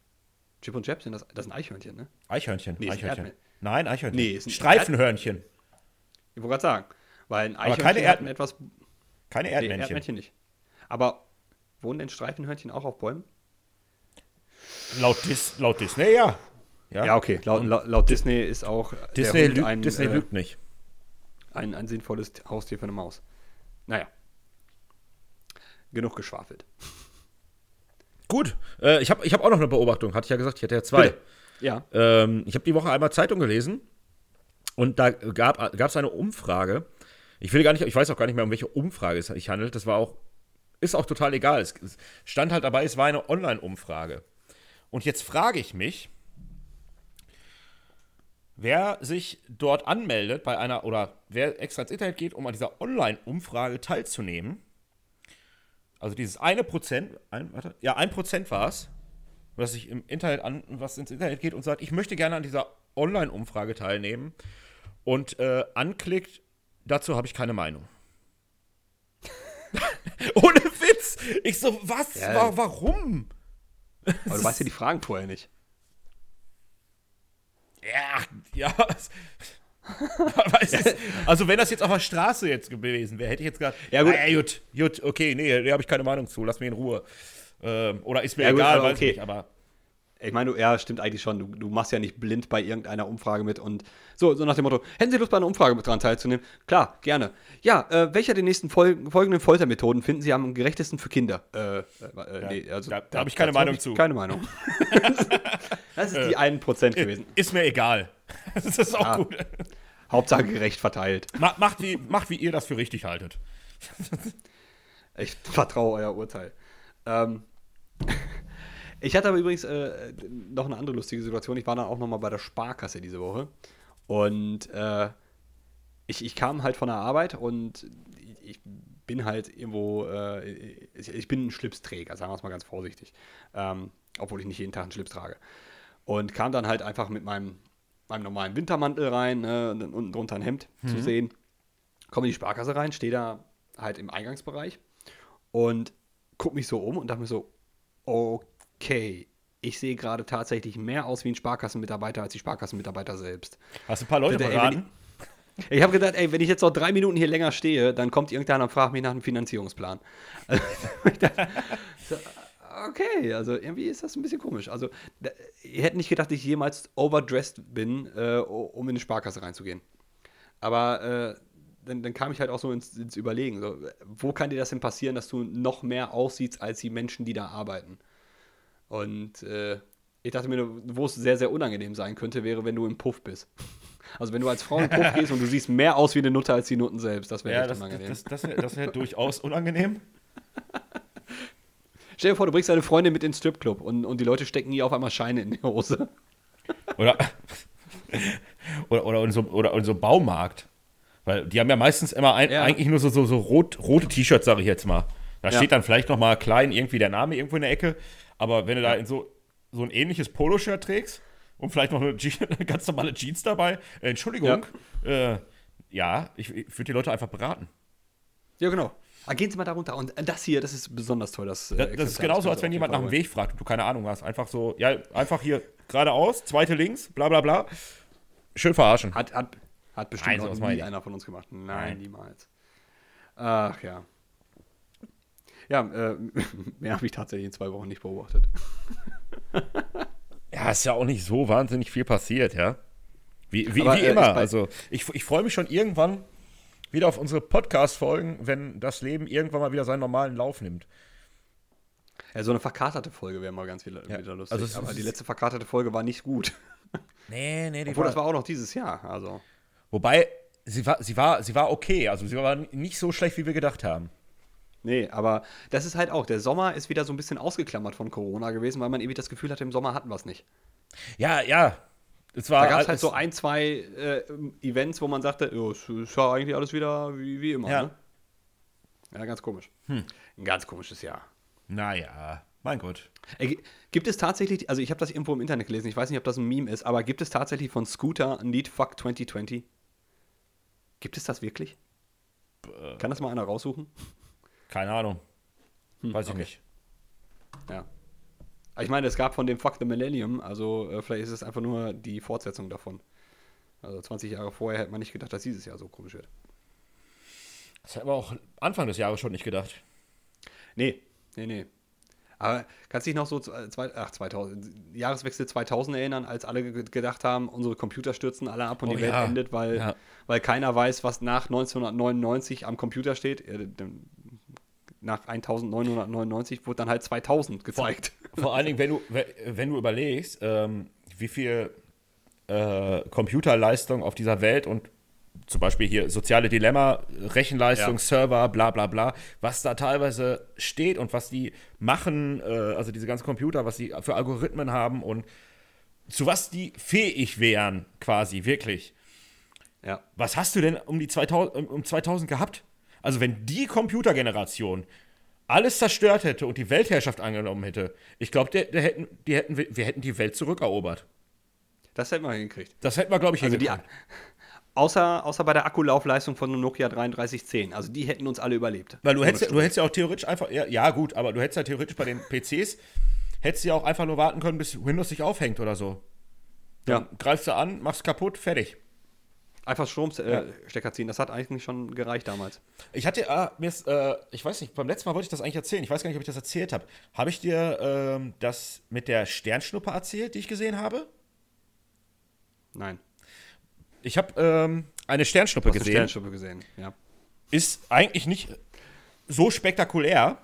Speaker 2: Chip und Chap sind das. Das sind Eichhörnchen, ne?
Speaker 1: Eichhörnchen. Nee, Eichhörnchen. Nein, Eichhörnchen. Nee, Streifenhörnchen. Erd
Speaker 2: ich wollte gerade sagen. Weil ein
Speaker 1: Eichhörnchen keine Erd
Speaker 2: etwas.
Speaker 1: Keine Erdmännchen. Nee,
Speaker 2: Erdmännchen nicht. Aber wohnen denn Streifenhörnchen auch auf Bäumen?
Speaker 1: Laut, Dis laut Disney, ja.
Speaker 2: Ja, ja okay. Laut, laut, laut, Disney ist auch.
Speaker 1: Disney, lügt, ein, Disney äh, lügt nicht.
Speaker 2: Ein, ein sinnvolles Haustier für eine Maus. Naja. Genug geschwafelt.
Speaker 1: Gut. Äh, ich habe ich hab auch noch eine Beobachtung. Hatte ich ja gesagt, ich hätte ja zwei. Bitte.
Speaker 2: Ja.
Speaker 1: Ähm, ich habe die Woche einmal Zeitung gelesen und da gab es eine Umfrage ich will gar nicht, ich weiß auch gar nicht mehr, um welche Umfrage es sich handelt. Das war auch, ist auch total egal. Es stand halt dabei, es war eine Online-Umfrage. Und jetzt frage ich mich, wer sich dort anmeldet bei einer, oder wer extra ins Internet geht, um an dieser Online-Umfrage teilzunehmen. Also dieses eine Prozent, ein, warte, ja, ein Prozent war es, was sich im Internet an, was ins Internet geht und sagt, ich möchte gerne an dieser Online-Umfrage teilnehmen und äh, anklickt, Dazu habe ich keine Meinung. Ohne Witz. Ich so, was? Ja. War, warum?
Speaker 2: Aber du weißt ja die Fragen vorher nicht.
Speaker 1: Ja, ja. also wenn das jetzt auf der Straße jetzt gewesen wäre, hätte ich jetzt gesagt,
Speaker 2: ja gut,
Speaker 1: ah, gut, gut, okay, nee, da habe ich keine Meinung zu, lass mich in Ruhe. Ähm, oder ist mir ja, egal, gut, weiß okay. nicht, aber
Speaker 2: ich meine, ja, stimmt eigentlich schon. Du, du, machst ja nicht blind bei irgendeiner Umfrage mit und so, so nach dem Motto, hätten Sie Lust bei einer Umfrage mit dran teilzunehmen? Klar, gerne. Ja, äh, welcher der nächsten Fol folgenden Foltermethoden finden Sie am gerechtesten für Kinder? Äh, äh,
Speaker 1: ja, nee, also, da, da habe ich keine Meinung ich zu.
Speaker 2: Keine Meinung. das ist die 1% gewesen.
Speaker 1: Ist mir egal. das ist auch ja. gut.
Speaker 2: Hauptsache gerecht verteilt.
Speaker 1: Macht, macht, wie, macht, wie ihr das für richtig haltet.
Speaker 2: ich vertraue euer Urteil. Ähm, ich hatte aber übrigens äh, noch eine andere lustige Situation. Ich war dann auch noch mal bei der Sparkasse diese Woche. Und äh, ich, ich kam halt von der Arbeit und ich, bin halt irgendwo, äh, ich, bin ein Schlipsträger, sagen wir es mal ganz vorsichtig. Ähm, obwohl ich nicht jeden Tag einen Schlips trage. Und kam dann halt einfach mit meinem, meinem normalen Wintermantel rein ne, und unten drunter ein Hemd mhm. zu sehen. Komme in die Sparkasse rein, stehe da halt im Eingangsbereich und gucke mich so um und dachte mir so, okay, ich sehe gerade tatsächlich mehr aus wie ein Sparkassenmitarbeiter als die Sparkassenmitarbeiter selbst.
Speaker 1: Hast du ein paar Leute beraten?
Speaker 2: Ich, ich habe gedacht, ey, wenn ich jetzt noch drei Minuten hier länger stehe, dann kommt irgendeiner und fragt mich nach einem Finanzierungsplan. Also, ich dachte, so, okay, also irgendwie ist das ein bisschen komisch. Also, da, ihr hättet nicht gedacht, dass ich jemals overdressed bin, äh, um in eine Sparkasse reinzugehen. Aber äh, dann, dann, kam ich halt auch so ins, ins Überlegen. So, wo kann dir das denn passieren, dass du noch mehr aussiehst als die Menschen, die da arbeiten? Und äh, ich dachte mir, wo es sehr, sehr unangenehm sein könnte, wäre, wenn du im Puff bist. Also wenn du als Frau im Puff gehst und du siehst mehr aus wie eine Nutte als die Nutten selbst, das wäre ja, echt
Speaker 1: das,
Speaker 2: unangenehm.
Speaker 1: Das, das, das wäre wär durchaus unangenehm.
Speaker 2: Stell dir vor, du bringst deine Freundin mit ins Stripclub und, und die Leute stecken ihr auf einmal Scheine in die Hose.
Speaker 1: Oder, oder, oder, in so, oder in so Baumarkt. Weil die haben ja meistens immer ein, ja. eigentlich nur so, so, so rot, rote T-Shirts, sage ich jetzt mal. Da ja. steht dann vielleicht noch mal klein irgendwie der Name irgendwo in der Ecke. Aber wenn du da in so, so ein ähnliches Poloshirt trägst und vielleicht noch eine, eine ganz normale Jeans dabei, äh, Entschuldigung, ja, äh, ja ich, ich würde die Leute einfach beraten.
Speaker 2: Ja, genau. Ah, gehen Sie mal da runter. Und das hier, das ist besonders toll. Das,
Speaker 1: das, das ist genauso, als wenn jemand nach dem Weg fragt und du keine Ahnung hast. Einfach so, ja, einfach hier geradeaus, zweite links, bla bla bla. Schön verarschen.
Speaker 2: Hat, hat, hat bestimmt Nein, noch nie einer von uns gemacht. Nein, Nein, niemals. Ach ja. Ja, äh, mehr habe ich tatsächlich in zwei Wochen nicht beobachtet.
Speaker 1: ja, ist ja auch nicht so wahnsinnig viel passiert, ja. Wie, wie, Aber, wie äh, immer. Also, ich, ich freue mich schon irgendwann wieder auf unsere Podcast-Folgen, wenn das Leben irgendwann mal wieder seinen normalen Lauf nimmt.
Speaker 2: Ja, so eine verkaterte Folge wäre mal ganz wieder, ja. wieder lustig. Also Aber die letzte verkaterte Folge war nicht gut.
Speaker 1: Nee, nee,
Speaker 2: die Obwohl, war, das war auch noch dieses Jahr. Also.
Speaker 1: Wobei, sie war, sie, war, sie war okay. Also sie war nicht so schlecht, wie wir gedacht haben.
Speaker 2: Nee, aber das ist halt auch, der Sommer ist wieder so ein bisschen ausgeklammert von Corona gewesen, weil man irgendwie das Gefühl hatte, im Sommer hatten wir es nicht.
Speaker 1: Ja, ja,
Speaker 2: es war, da gab es halt so ein, zwei äh, Events, wo man sagte, oh, es ist ja eigentlich alles wieder wie, wie immer. Ja. Ne? ja, ganz komisch. Hm. Ein ganz komisches Jahr.
Speaker 1: Naja, mein Gott.
Speaker 2: Äh, gibt es tatsächlich, also ich habe das irgendwo im Internet gelesen, ich weiß nicht, ob das ein Meme ist, aber gibt es tatsächlich von Scooter ein Lied Fuck 2020? Gibt es das wirklich? Kann das mal einer raussuchen?
Speaker 1: Keine Ahnung. Hm, weiß ich okay. nicht.
Speaker 2: Ja. Ich meine, es gab von dem Fuck the Millennium, also äh, vielleicht ist es einfach nur die Fortsetzung davon. Also 20 Jahre vorher hätte man nicht gedacht, dass dieses Jahr so komisch wird.
Speaker 1: Das hätten wir auch Anfang des Jahres schon nicht gedacht.
Speaker 2: Nee, nee, nee. Aber kannst du dich noch so, zwei, ach, 2000, Jahreswechsel 2000 erinnern, als alle gedacht haben, unsere Computer stürzen alle ab und oh, die Welt ja. endet, weil, ja. weil keiner weiß, was nach 1999 am Computer steht? Nach 1999 wurde dann halt 2000 gezeigt.
Speaker 1: Vor, vor allen Dingen, wenn du, wenn du überlegst, ähm, wie viel äh, Computerleistung auf dieser Welt und zum Beispiel hier soziale Dilemma, Rechenleistung, ja. Server, bla bla bla, was da teilweise steht und was die machen, äh, also diese ganzen Computer, was die für Algorithmen haben und zu was die fähig wären, quasi, wirklich. Ja. Was hast du denn um die 2000, um 2000 gehabt? Also, wenn die Computergeneration alles zerstört hätte und die Weltherrschaft angenommen hätte, ich glaube, hätten, die hätten, wir hätten die Welt zurückerobert.
Speaker 2: Das hätten wir hingekriegt.
Speaker 1: Das hätten wir, glaube ich,
Speaker 2: also hingekriegt. Außer, außer bei der Akkulaufleistung von Nokia 3310. Also die hätten uns alle überlebt.
Speaker 1: Weil du hättest, du hättest ja auch theoretisch einfach, ja, ja, gut, aber du hättest ja theoretisch bei den PCs, hättest ja auch einfach nur warten können, bis Windows sich aufhängt oder so. Dann ja. greifst du an, machst kaputt, fertig.
Speaker 2: Einfach Stromstecker äh, ziehen, das hat eigentlich schon gereicht damals.
Speaker 1: Ich hatte, ah, mir ist, äh, ich weiß nicht, beim letzten Mal wollte ich das eigentlich erzählen. Ich weiß gar nicht, ob ich das erzählt habe. Habe ich dir ähm, das mit der Sternschnuppe erzählt, die ich gesehen habe?
Speaker 2: Nein.
Speaker 1: Ich habe ähm, eine Sternschnuppe gesehen. Eine
Speaker 2: Sternschnuppe gesehen, ja.
Speaker 1: Ist eigentlich nicht so spektakulär.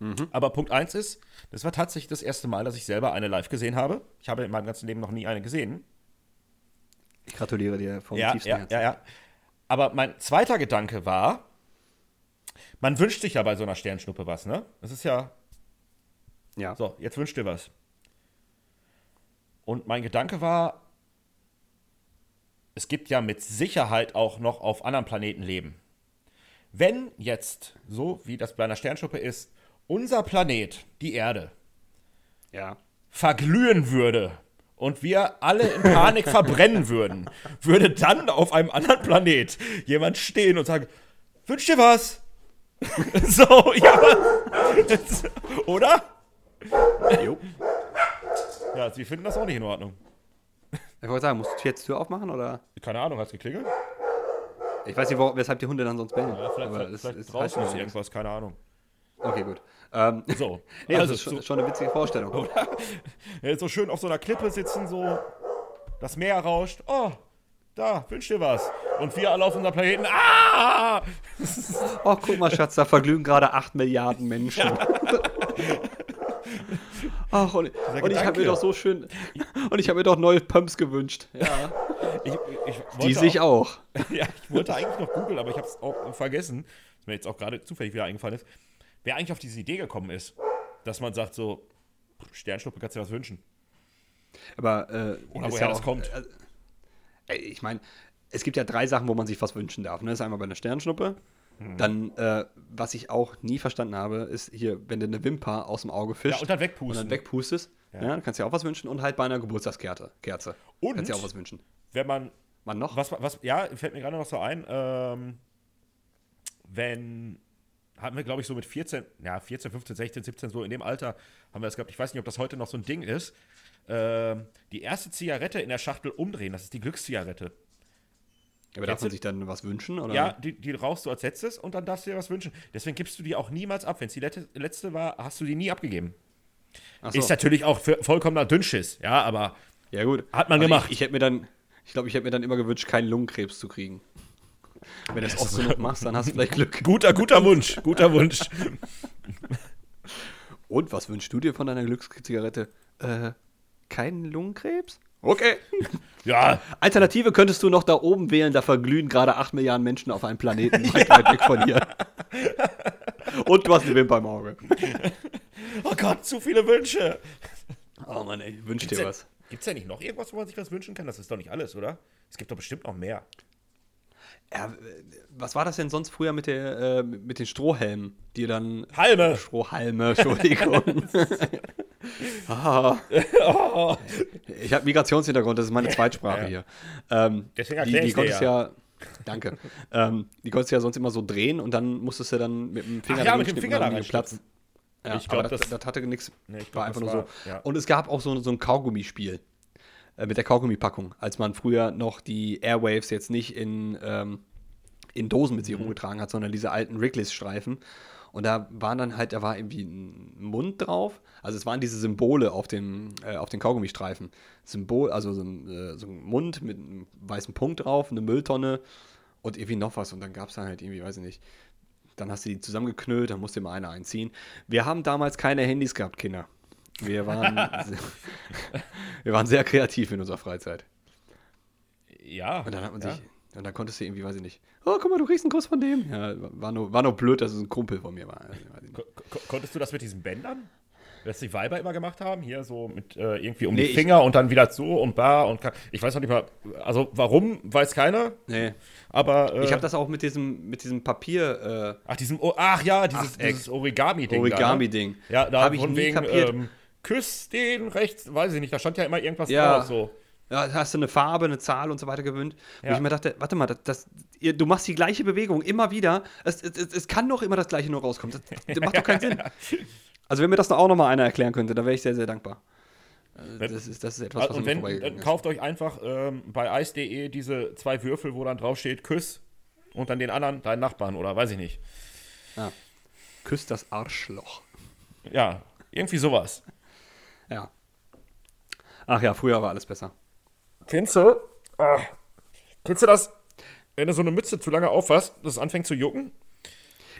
Speaker 1: Mhm. Aber Punkt 1 ist, das war tatsächlich das erste Mal, dass ich selber eine live gesehen habe. Ich habe in meinem ganzen Leben noch nie eine gesehen.
Speaker 2: Ich gratuliere dir vom
Speaker 1: ja,
Speaker 2: tiefsten
Speaker 1: ja,
Speaker 2: Herzen.
Speaker 1: Ja, ja. Aber mein zweiter Gedanke war, man wünscht sich ja bei so einer Sternschnuppe was, ne? Das ist ja.
Speaker 2: Ja.
Speaker 1: So, jetzt wünscht dir was. Und mein Gedanke war, es gibt ja mit Sicherheit auch noch auf anderen Planeten Leben. Wenn jetzt, so wie das bei einer Sternschnuppe ist, unser Planet, die Erde,
Speaker 2: Ja.
Speaker 1: verglühen würde und wir alle in Panik verbrennen würden, würde dann auf einem anderen Planet jemand stehen und sagen, wünsch dir was? so, ja. Oder?
Speaker 2: Jo.
Speaker 1: Ja, sie finden das auch nicht in Ordnung.
Speaker 2: Ich wollte sagen, musst du jetzt Tür aufmachen oder?
Speaker 1: Keine Ahnung, hat's geklingelt?
Speaker 2: Ich weiß nicht, weshalb die Hunde dann sonst bellen.
Speaker 1: Ja, vielleicht, vielleicht,
Speaker 2: es-
Speaker 1: vielleicht
Speaker 2: es
Speaker 1: draußen ist irgendwas, keine Ahnung.
Speaker 2: Okay, gut. Ähm,
Speaker 1: So,
Speaker 2: nee,
Speaker 1: also
Speaker 2: das ist schon, eine witzige Vorstellung.
Speaker 1: ja, so schön auf so einer Klippe sitzen, so, das Meer rauscht, oh, da, wünsch dir was. Und wir alle auf unserem Planeten, ah!
Speaker 2: Oh, guck mal, Schatz, da verglühen gerade 8 Milliarden Menschen. Ach, und, und ich habe mir doch so schön. Und ich habe mir doch neue Pumps gewünscht. Ja.
Speaker 1: Ich, ich
Speaker 2: Die sich auch.
Speaker 1: Ja, ich wollte eigentlich noch googeln, aber ich habe es auch vergessen, was mir jetzt auch gerade zufällig wieder eingefallen ist, wer eigentlich auf diese Idee gekommen ist, dass man sagt so, Sternschnuppe kannst du dir was wünschen.
Speaker 2: Aber äh,
Speaker 1: Oder woher
Speaker 2: ja
Speaker 1: das
Speaker 2: auch-
Speaker 1: kommt.
Speaker 2: Äh, ich meine, es gibt ja drei Sachen, wo man sich was wünschen darf. Ne? Das ist einmal bei einer Sternschnuppe.
Speaker 1: Hm.
Speaker 2: Dann, äh, was ich auch nie verstanden habe, ist hier, wenn du eine Wimper aus dem Auge fischst
Speaker 1: Ja, und dann
Speaker 2: und
Speaker 1: wegpusten.
Speaker 2: dann wegpustest, ja. dann kannst du dir auch was wünschen. Und halt bei einer Geburtstagskerze. Kerze.
Speaker 1: Und?
Speaker 2: Kannst du dir auch was wünschen.
Speaker 1: Wenn man,
Speaker 2: Man noch?
Speaker 1: was, was, ja, fällt mir gerade noch so ein, ähm, wenn, hatten wir glaube ich so mit 14, ja, 14, 15, 16, 17, so in dem Alter haben wir das gehabt, ich weiß nicht, ob das heute noch so ein Ding ist, ähm, die erste Zigarette in der Schachtel umdrehen, das ist die Glückszigarette.
Speaker 2: Aber darf man
Speaker 1: du-
Speaker 2: sich dann was wünschen? Oder?
Speaker 1: Ja, die, die rauchst du als letztes und dann darfst du dir was wünschen. Deswegen gibst du die auch niemals ab. Wenn es die letzte, letzte war, hast du die nie abgegeben.
Speaker 2: So.
Speaker 1: Ist natürlich auch für, vollkommener Dünnschiss, ja, aber
Speaker 2: Ja, gut.
Speaker 1: Hat man
Speaker 2: Also
Speaker 1: gemacht.
Speaker 2: Ich, ich hätte mir dann, ich glaube, ich hätte mir dann immer gewünscht, keinen Lungenkrebs zu kriegen. Wenn du es oft genug machst, dann hast du vielleicht Glück.
Speaker 1: guter, guter Wunsch, guter Wunsch.
Speaker 2: Und was wünschst du dir von deiner Glückszigarette? Äh, keinen Lungenkrebs? Okay.
Speaker 1: Ja,
Speaker 2: Alternative könntest du noch da oben wählen, da verglühen gerade 8 Milliarden Menschen auf einem Planeten weit, weit weg von hier. Und du hast eine Wimper im Auge.
Speaker 1: oh Gott, zu viele Wünsche.
Speaker 2: Oh Mann, ey, wünsch
Speaker 1: Gibt's
Speaker 2: dir was.
Speaker 1: gibt's denn nicht noch irgendwas, wo man sich was wünschen kann? Das ist doch nicht alles, oder? Es gibt doch bestimmt noch mehr.
Speaker 2: Ja, was war das denn sonst früher mit, der, äh, mit den Strohhelmen, die dann.
Speaker 1: Halme.
Speaker 2: Strohhalme, Entschuldigung. ah.
Speaker 1: Oh.
Speaker 2: Ich habe Migrationshintergrund, das ist meine Zweitsprache
Speaker 1: Ja.
Speaker 2: hier. Ähm,
Speaker 1: Deswegen
Speaker 2: die, die konntest ja. Danke. ähm, die konntest du ja sonst immer so drehen und dann musstest du dann mit dem Finger
Speaker 1: Ach ja, mit dem Finger da
Speaker 2: dann die
Speaker 1: reinstupsen.
Speaker 2: Platz. Ja,
Speaker 1: Ich glaub,
Speaker 2: aber das,
Speaker 1: das-
Speaker 2: hatte nichts.
Speaker 1: Nee, ich glaub,
Speaker 2: war einfach nur
Speaker 1: war-
Speaker 2: so.
Speaker 1: ja.
Speaker 2: Und es gab auch so, so ein Kaugummispiel äh, mit der Kaugummipackung, als man früher noch die Airwaves jetzt nicht in, ähm, in Dosen
Speaker 1: Mhm.
Speaker 2: mit sich rumgetragen hat, sondern diese alten Wrigley's-Streifen. Und da waren dann halt, da war irgendwie ein Mund drauf. Also es waren diese Symbole auf dem, äh, auf den Kaugummistreifen. Symbol, also so ein, äh, so ein Mund mit einem weißen Punkt drauf, eine Mülltonne und irgendwie noch was. Und dann gab es dann halt irgendwie, weiß ich nicht. Dann hast du die zusammengeknüllt, dann musste immer einer einziehen. Wir haben damals keine Handys gehabt, Kinder. Wir waren, wir waren sehr kreativ in unserer Freizeit.
Speaker 1: Ja.
Speaker 2: Und dann hat man
Speaker 1: ja.
Speaker 2: sich, und dann konntest du irgendwie, weiß ich nicht, oh, guck mal, du kriegst einen Kuss von dem. Ja, war nur, war nur blöd, dass es ein Kumpel von mir war. Also,
Speaker 1: konntest du das mit diesen Bändern? Das die Weiber immer gemacht haben, hier so mit äh, irgendwie um
Speaker 2: Nee,
Speaker 1: die Finger und dann wieder so und bar und ich weiß noch nicht mal, also warum, weiß keiner,
Speaker 2: Nee.
Speaker 1: aber äh,
Speaker 2: Ich habe das auch mit diesem, mit diesem Papier,
Speaker 1: ach, diesem, oh, ach ja, dieses, dieses Origami-Ding.
Speaker 2: Origami-Ding.
Speaker 1: Da, ne? Ja, da
Speaker 2: Hab ich nie
Speaker 1: wegen,
Speaker 2: kapiert.
Speaker 1: ähm, küss den rechts, weiß ich nicht, da stand ja immer irgendwas
Speaker 2: Ja.
Speaker 1: drauf, so.
Speaker 2: ja, hast du eine Farbe, eine Zahl und so weiter gewöhnt. Wo
Speaker 1: Ja.
Speaker 2: ich mir dachte, warte mal, das, das, ihr, du machst die gleiche Bewegung immer wieder. Es, es, es, kann doch immer das gleiche nur rauskommen. Das, das macht doch keinen Sinn. Also wenn mir das noch auch noch mal einer erklären könnte, dann wäre ich sehr, sehr dankbar. Also,
Speaker 1: Wenn-
Speaker 2: das, ist, das ist etwas, was
Speaker 1: und
Speaker 2: mir
Speaker 1: wenn, dann kauft euch einfach ähm, bei ice.de diese zwei Würfel, wo dann drauf steht, küss und dann den anderen, deinen Nachbarn oder weiß ich nicht.
Speaker 2: Ja. Küsst das Arschloch.
Speaker 1: Ja, irgendwie sowas.
Speaker 2: Ja. Ach ja, früher war alles besser.
Speaker 1: Kennst du? Ah. Kennst du das, wenn du so eine Mütze zu lange aufhast, dass es anfängt zu jucken?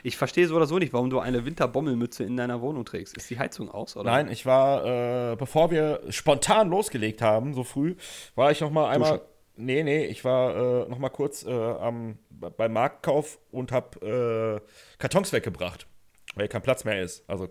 Speaker 2: Ich verstehe so oder so nicht, warum du eine Winterbommelmütze in deiner Wohnung trägst. Ist die Heizung aus, oder?
Speaker 1: Nein, ich war, äh, bevor wir spontan losgelegt haben, so früh, war ich noch mal einmal Nee, nee, ich war äh, noch mal kurz äh, am, beim Marktkauf und habe äh, Kartons weggebracht, weil kein Platz mehr ist. Also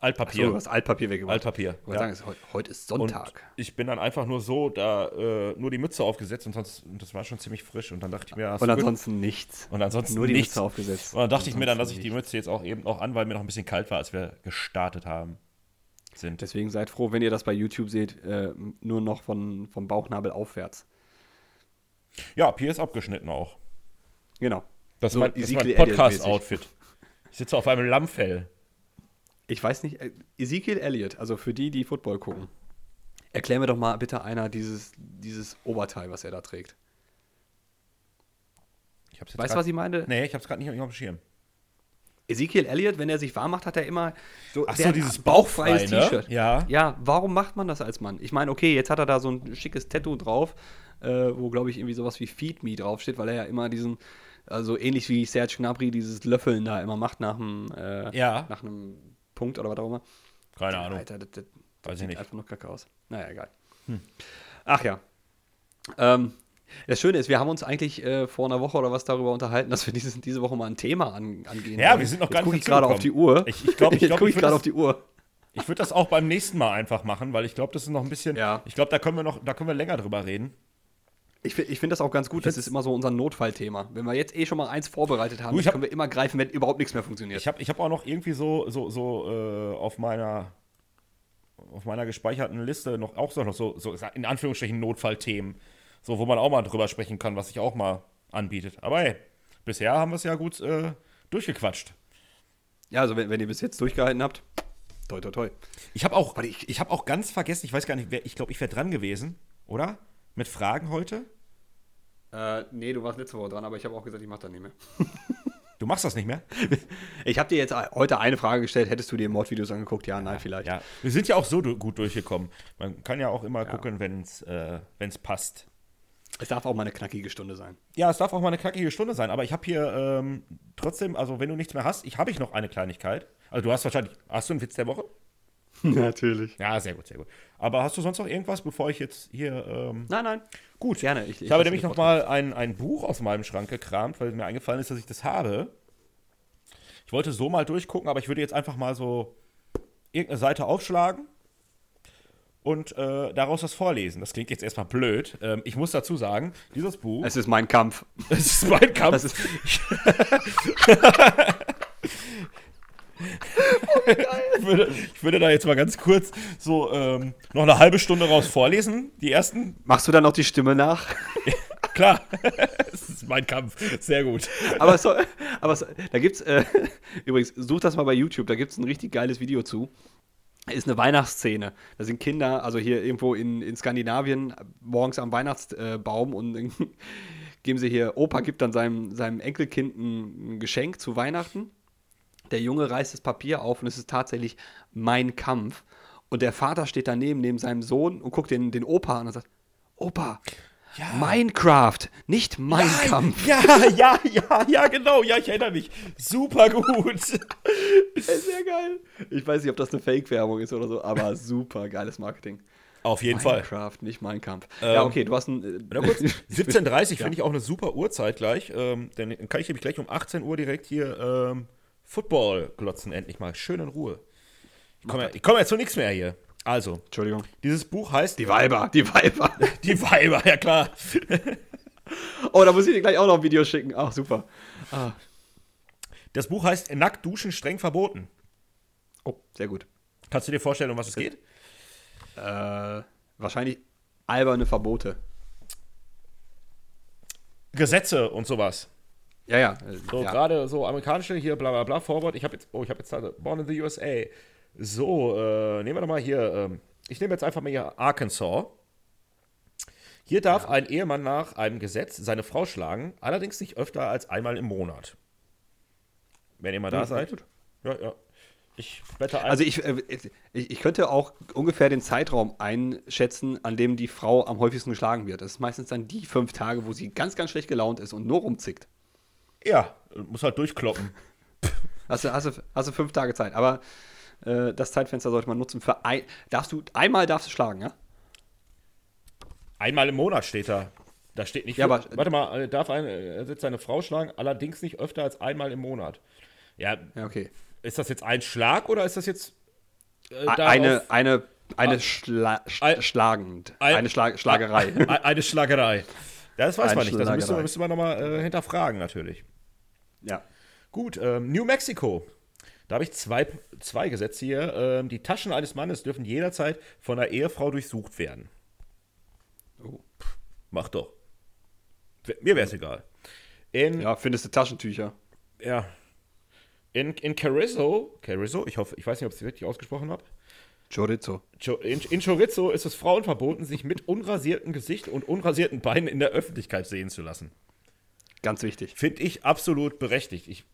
Speaker 1: Altpapier.
Speaker 2: Ach so, hast Altpapier weggebracht.
Speaker 1: Altpapier.
Speaker 2: Ja. sagen, ist, heute ist Sonntag.
Speaker 1: Und ich bin dann einfach nur so da äh, nur die Mütze aufgesetzt und, sonst, und das war schon ziemlich frisch. Und dann dachte ich mir,
Speaker 2: und ansonsten gut. nichts.
Speaker 1: Und ansonsten
Speaker 2: nur die
Speaker 1: nichts.
Speaker 2: Mütze aufgesetzt.
Speaker 1: Und dann dachte ich mir dann, dass ich die Mütze jetzt auch eben auch an, weil mir noch ein bisschen kalt war, als wir gestartet haben.
Speaker 2: Sind. Deswegen seid froh, wenn ihr das bei YouTube seht, äh, nur noch von, vom Bauchnabel aufwärts.
Speaker 1: Ja, Pier ist abgeschnitten auch.
Speaker 2: Genau.
Speaker 1: Das, so ist mein, mein Podcast-Outfit. Ich sitze auf einem Lammfell.
Speaker 2: Ich weiß nicht, äh, Ezekiel Elliott, also für die, die Football gucken. Erklär mir doch mal bitte einer dieses, dieses Oberteil, was er da trägt. weißt du, was ich meine?
Speaker 1: Nee, ich hab's gerade nicht auf dem Schirm.
Speaker 2: Ezekiel Elliott, wenn er sich warm macht, hat er immer
Speaker 1: so, Ach so dieses bauchfreies ne? T-Shirt.
Speaker 2: Ja. Ja, warum macht man das als Mann? Ich meine, okay, jetzt hat er da so ein schickes Tattoo drauf, äh, wo, glaube ich, irgendwie sowas wie Feed Me draufsteht, weil er ja immer diesen, also ähnlich wie Serge Gnabry, dieses Löffeln da immer macht nach einem, äh,
Speaker 1: ja.
Speaker 2: nach einem Punkt oder was auch immer.
Speaker 1: Keine Ahnung.
Speaker 2: Alter, das, das,
Speaker 1: das Weiß ich nicht.
Speaker 2: einfach noch kacke aus. Naja, egal. Hm. Ach ja. Ähm, das Schöne ist, wir haben uns eigentlich äh, vor einer Woche oder was darüber unterhalten, dass wir dieses, diese Woche mal ein Thema an, angehen.
Speaker 1: Ja, wollen. wir sind noch gar
Speaker 2: Jetzt
Speaker 1: nicht
Speaker 2: gerade auf die Uhr.
Speaker 1: Ich, ich glaube, ich,
Speaker 2: glaub, ich gerade auf die Uhr.
Speaker 1: Ich würde das auch beim nächsten Mal einfach machen, weil ich glaube, das ist noch ein bisschen.
Speaker 2: Ja.
Speaker 1: Ich glaube, da können wir noch, da können wir länger drüber reden.
Speaker 2: Ich, ich finde das auch ganz gut, das ist immer so unser Notfallthema. Wenn wir jetzt eh schon mal eins vorbereitet haben, du, hab, können wir immer greifen, wenn überhaupt nichts mehr funktioniert.
Speaker 1: Ich habe ich hab auch noch irgendwie so, so, so äh, auf meiner auf meiner gespeicherten Liste noch auch so, noch so, so in Anführungsstrichen Notfallthemen, so wo man auch mal drüber sprechen kann, was sich auch mal anbietet. Aber hey, bisher haben wir es ja gut äh, durchgequatscht.
Speaker 2: Ja, also wenn, wenn ihr bis jetzt durchgehalten habt, toi toi toi.
Speaker 1: Ich habe auch, ich, ich habe auch ganz vergessen, ich weiß gar nicht, wer, ich glaube, ich wäre dran gewesen, oder? Mit Fragen heute?
Speaker 2: Äh, nee, du warst letzte Woche dran, aber ich habe auch gesagt, ich mache das nicht mehr.
Speaker 1: Du machst das nicht mehr?
Speaker 2: Ich habe dir jetzt heute eine Frage gestellt. Hättest du dir Mordvideos angeguckt? Ja, nein, vielleicht.
Speaker 1: Ja, wir sind ja auch so gut durchgekommen. Man kann ja auch immer ja. gucken, wenn es äh, passt.
Speaker 2: Es darf auch mal eine knackige Stunde sein.
Speaker 1: Ja, es darf auch mal eine knackige Stunde sein. Aber ich habe hier ähm, trotzdem, also wenn du nichts mehr hast, ich habe ich noch eine Kleinigkeit. Also du hast wahrscheinlich, hast du einen Witz der Woche?
Speaker 2: Natürlich.
Speaker 1: Ja, sehr gut, sehr gut. Aber hast du sonst noch irgendwas, bevor ich jetzt hier. Ähm
Speaker 2: nein, nein.
Speaker 1: Gut. Gerne. Ich, ich, ich habe nämlich noch mal ein, ein Buch aus meinem Schrank gekramt, weil mir eingefallen ist, dass ich das habe. Ich wollte so mal durchgucken, aber ich würde jetzt einfach mal so irgendeine Seite aufschlagen und äh, daraus was vorlesen. Das klingt jetzt erstmal blöd. Ähm, ich muss dazu sagen, dieses Buch.
Speaker 2: Es ist mein Kampf.
Speaker 1: Es ist mein Kampf. Das ist ich, würde, ich, würde, da jetzt mal ganz kurz so ähm, noch eine halbe Stunde raus vorlesen, die ersten.
Speaker 2: Machst du dann noch die Stimme nach?
Speaker 1: Klar, es ist mein Kampf. Sehr gut.
Speaker 2: Aber, so, aber so, da gibt's, äh, übrigens, such das mal bei YouTube, da gibt es ein richtig geiles Video zu. Ist eine Weihnachtsszene. Da sind Kinder, also hier irgendwo in, in Skandinavien, morgens am Weihnachtsbaum und geben sie hier, Opa gibt dann seinem, seinem Enkelkind ein, ein Geschenk zu Weihnachten der Junge reißt das Papier auf und es ist tatsächlich mein Kampf. Und der Vater steht daneben, neben seinem Sohn und guckt den, den Opa an und sagt: Opa, ja. Minecraft, nicht mein ja, Kampf.
Speaker 1: Ja, ja, ja, ja, genau. Ja, ich erinnere mich. Super gut.
Speaker 2: Sehr geil. Ich weiß nicht, ob das eine Fake-Werbung ist oder so, aber super geiles Marketing.
Speaker 1: Auf jeden
Speaker 2: Minecraft,
Speaker 1: Fall.
Speaker 2: Minecraft, nicht mein Kampf. Ähm, ja, okay, du hast ein.
Speaker 1: Äh, 17.30 finde ich auch eine super Uhrzeit gleich. Ähm, dann kann ich nämlich gleich um 18 Uhr direkt hier ähm, Football glotzen endlich mal. Schön in Ruhe. Ich komme komm ja zu nichts mehr hier. Also,
Speaker 2: Entschuldigung.
Speaker 1: Dieses Buch heißt.
Speaker 2: Die Weiber, die Weiber.
Speaker 1: die Weiber, ja klar.
Speaker 2: oh, da muss ich dir gleich auch noch ein Video schicken. Ach, super. Ah.
Speaker 1: Das Buch heißt Nackt duschen streng verboten.
Speaker 2: Oh, sehr gut.
Speaker 1: Kannst du dir vorstellen, um was es geht?
Speaker 2: Äh, wahrscheinlich alberne Verbote.
Speaker 1: Gesetze und sowas.
Speaker 2: Ja, ja.
Speaker 1: So,
Speaker 2: ja.
Speaker 1: gerade so amerikanische hier, bla bla bla, Forward. Ich habe jetzt, oh, ich habe jetzt Born in the USA. So, äh, nehmen wir doch mal hier, ähm, ich nehme jetzt einfach mal hier Arkansas. Hier darf ja. ein Ehemann nach einem Gesetz seine Frau schlagen, allerdings nicht öfter als einmal im Monat. Wenn ihr mal da ja, seid. Ja, ja.
Speaker 2: Ich wette ein. Also ich, äh, ich, ich, könnte auch ungefähr den Zeitraum einschätzen, an dem die Frau am häufigsten geschlagen wird. Das ist meistens dann die fünf Tage, wo sie ganz, ganz schlecht gelaunt ist und nur rumzickt.
Speaker 1: Ja, muss halt durchkloppen.
Speaker 2: Hast du, hast, du, hast du fünf Tage Zeit, aber äh, das Zeitfenster sollte man nutzen für ein. Darfst du, einmal darfst du schlagen, ja?
Speaker 1: Einmal im Monat steht da. Da steht nicht.
Speaker 2: Ja, aber-
Speaker 1: warte mal, äh, darf ein, er jetzt seine Frau schlagen? Allerdings nicht öfter als einmal im Monat. Ja,
Speaker 2: Ja, okay.
Speaker 1: ist das jetzt ein Schlag oder ist das jetzt. Äh,
Speaker 2: Eine, eine, eine Schla sch
Speaker 1: Ein-
Speaker 2: schlagend.
Speaker 1: ein-
Speaker 2: eine Schlag Schlagerei.
Speaker 1: Eine Schlagerei. Ja, das weiß man nicht. Das müsste, müsste man nochmal äh, hinterfragen, natürlich.
Speaker 2: ja.
Speaker 1: Gut, ähm, New Mexico. Da habe ich zwei, zwei Gesetze hier. Ähm, die Taschen eines Mannes dürfen jederzeit von einer Ehefrau durchsucht werden.
Speaker 2: Oh.
Speaker 1: Mach doch. Mir wäre es egal. In,
Speaker 2: Ja, findest du Taschentücher?
Speaker 1: ja. In, in Carrizo, Carrizo, ich hoffe, ich weiß nicht, ob ich es richtig ausgesprochen habe.
Speaker 2: Chorizo.
Speaker 1: Cho- In, in Chorizo ist es Frauen verboten, sich mit unrasiertem Gesicht und unrasierten Beinen in der Öffentlichkeit sehen zu lassen.
Speaker 2: Ganz wichtig.
Speaker 1: Finde ich absolut berechtigt. Ich,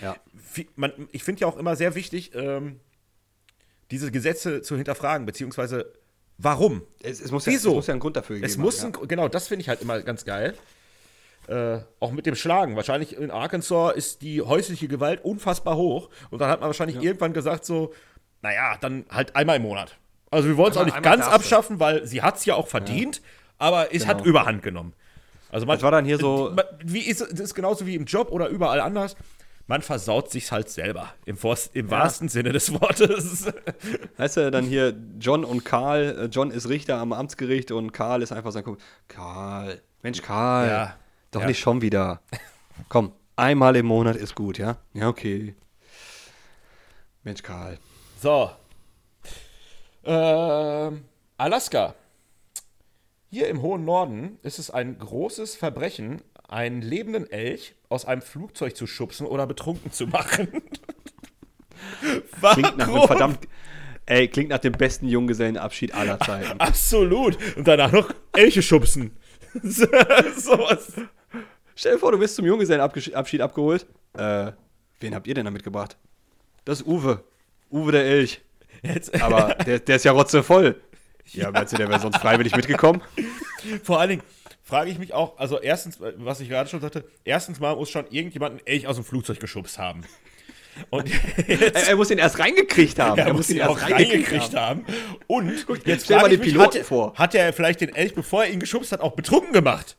Speaker 2: Ja.
Speaker 1: Man, ich finde ja auch immer sehr wichtig, ähm, diese Gesetze zu hinterfragen, beziehungsweise warum?
Speaker 2: Es, es, muss ja,
Speaker 1: Wieso?
Speaker 2: es muss ja einen Grund dafür geben.
Speaker 1: Es muss,
Speaker 2: ja.
Speaker 1: ein, genau, das finde ich halt immer ganz geil. Äh, auch mit dem Schlagen. Wahrscheinlich in Arkansas ist die häusliche Gewalt unfassbar hoch. Und dann hat man wahrscheinlich irgendwann gesagt, so, naja, dann halt einmal im Monat. Also wir wollen es auch nicht ganz abschaffen, weil sie hat es ja auch verdient, aber es hat
Speaker 2: Genau.
Speaker 1: Überhand genommen. Also man,
Speaker 2: Das war dann hier so-
Speaker 1: wie ist, das ist genauso wie im Job oder überall anders. Man versaut sich's halt selber. Im, im wahrsten Sinne des Wortes.
Speaker 2: Weißt du, dann hier John und Karl. Äh, John ist Richter am Amtsgericht und Karl ist einfach sein Kumpel. Karl, Mensch, Karl.
Speaker 1: Ja.
Speaker 2: Doch
Speaker 1: Ja.
Speaker 2: nicht schon wieder. Komm, einmal im Monat ist gut, ja? Ja, okay. Mensch, Karl.
Speaker 1: So. Ähm, Alaska. Hier im hohen Norden ist es ein großes Verbrechen, einen lebenden Elch aus einem Flugzeug zu schubsen oder betrunken zu machen.
Speaker 2: Klingt nach einem
Speaker 1: Warum?
Speaker 2: verdammt. Ey, klingt nach dem besten Junggesellenabschied aller Zeiten.
Speaker 1: Absolut. Und danach noch Elche schubsen. so was.
Speaker 2: Stell dir vor, du wirst zum Junggesellenabschied abgeholt. Äh, wen habt ihr denn da mitgebracht? Das ist Uwe. Uwe der Elch.
Speaker 1: Jetzt,
Speaker 2: Aber der, der ist ja rotzevoll. Ja, meinst du, der wäre sonst freiwillig mitgekommen?
Speaker 1: vor allen Dingen frage ich mich auch, also erstens, was ich gerade schon sagte, erstens mal muss schon irgendjemand einen Elch aus dem Flugzeug geschubst haben. Und jetzt
Speaker 2: Er, er muss ihn erst reingekriegt haben.
Speaker 1: Er muss ihn auch reingekriegt haben. Und jetzt
Speaker 2: stell mal den
Speaker 1: ich
Speaker 2: Piloten
Speaker 1: er-
Speaker 2: vor.
Speaker 1: hat er vielleicht den Elch, bevor er ihn geschubst hat, auch betrunken gemacht?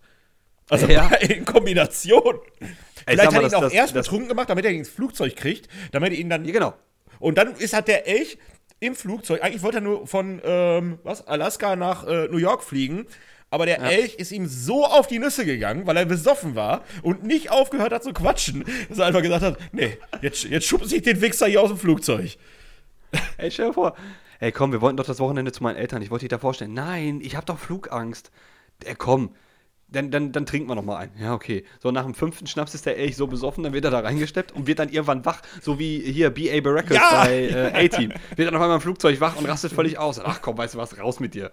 Speaker 1: Also
Speaker 2: Ja.
Speaker 1: in Kombination. Vielleicht
Speaker 2: sag
Speaker 1: hat
Speaker 2: mal,
Speaker 1: er ihn auch
Speaker 2: das-
Speaker 1: erst
Speaker 2: das-
Speaker 1: betrunken gemacht, damit er ihn ins Flugzeug kriegt, damit er ihn dann.
Speaker 2: Ja, genau.
Speaker 1: Und dann ist hat der Elch im Flugzeug, eigentlich wollte er nur von ähm, was, Alaska nach äh, New York fliegen, aber der Elch ist ihm so auf die Nüsse gegangen, weil er besoffen war und nicht aufgehört hat zu quatschen, dass er einfach gesagt hat, nee, jetzt, jetzt schubse ich den Wichser hier aus dem Flugzeug.
Speaker 2: Ey, stell dir vor. Ey, komm, wir wollten doch das Wochenende zu meinen Eltern. Ich wollte dich da vorstellen. Nein, ich habe doch Flugangst. Ey, komm. Dann, dann, dann trinken wir noch mal ein. Ja, okay. So, nach dem fünften Schnaps ist der Elch so besoffen, dann wird er da reingesteppt und wird dann irgendwann wach, so wie hier B.A. Baracus
Speaker 1: Ja!
Speaker 2: bei äh, A-Team. Wird dann auf einmal im Flugzeug wach und rastet völlig aus. Ach komm, weißt du was, raus mit dir.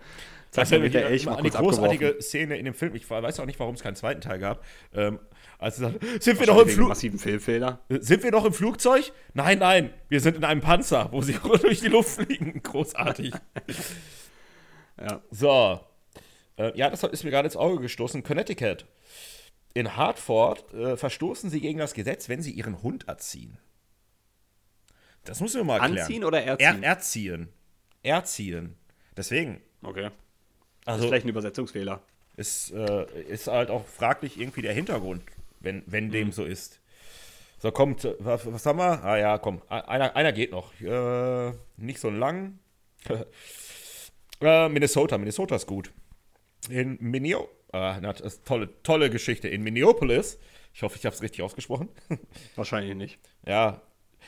Speaker 1: Das
Speaker 2: wird der Elch mal abgeworfen.
Speaker 1: großartige Szene in dem Film. Ich weiß auch nicht, warum es keinen zweiten Teil gab. Ähm, als sagt, sind wir, noch im
Speaker 2: Wegen
Speaker 1: Flug
Speaker 2: massiven Fehlfehler.
Speaker 1: sind wir noch im Flugzeug? Nein, nein, wir sind in einem Panzer, wo sie durch die Luft fliegen. Großartig.
Speaker 2: Ja.
Speaker 1: So. Äh, ja, das ist mir gerade ins Auge gestoßen. Connecticut. In Hartford äh, verstoßen sie gegen das Gesetz, wenn sie ihren Hund erziehen. Das müssen wir mal erklären.
Speaker 2: Anziehen oder erziehen?
Speaker 1: Er, erziehen. Erziehen. Deswegen.
Speaker 2: Okay.
Speaker 1: Also,
Speaker 2: Vielleicht ein Übersetzungsfehler.
Speaker 1: ist, äh, ist halt auch fraglich irgendwie der Hintergrund, wenn, wenn dem so ist. So, kommt, äh, was, was haben wir? Ah ja, komm, einer, einer geht noch. Äh, nicht so lang. äh, Minnesota, Minnesota ist gut. In ah, na, das ist tolle, tolle Geschichte. In Minneapolis, ich hoffe, ich habe es richtig ausgesprochen.
Speaker 2: Wahrscheinlich nicht.
Speaker 1: ja,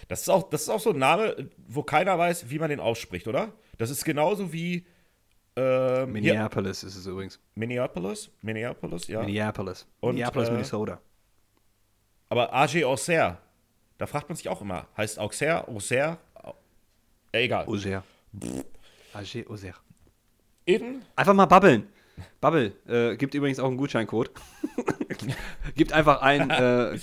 Speaker 1: das ist, auch, das ist auch so ein Name, wo keiner weiß, wie man den ausspricht, oder? Das ist genauso wie ähm, hier-
Speaker 2: Minneapolis ist es übrigens.
Speaker 1: Minneapolis, Minneapolis, ja.
Speaker 2: Minneapolis.
Speaker 1: Und,
Speaker 2: Minneapolis,
Speaker 1: äh,
Speaker 2: Minnesota.
Speaker 1: Aber AG Auxerre, da fragt man sich auch immer, heißt Auxerre, Auxerre, Au- ja, egal.
Speaker 2: Auxerre. AG Auxerre.
Speaker 1: In,
Speaker 2: Einfach mal babbeln. Bubble äh, gibt übrigens auch einen Gutscheincode. gibt einfach ein äh,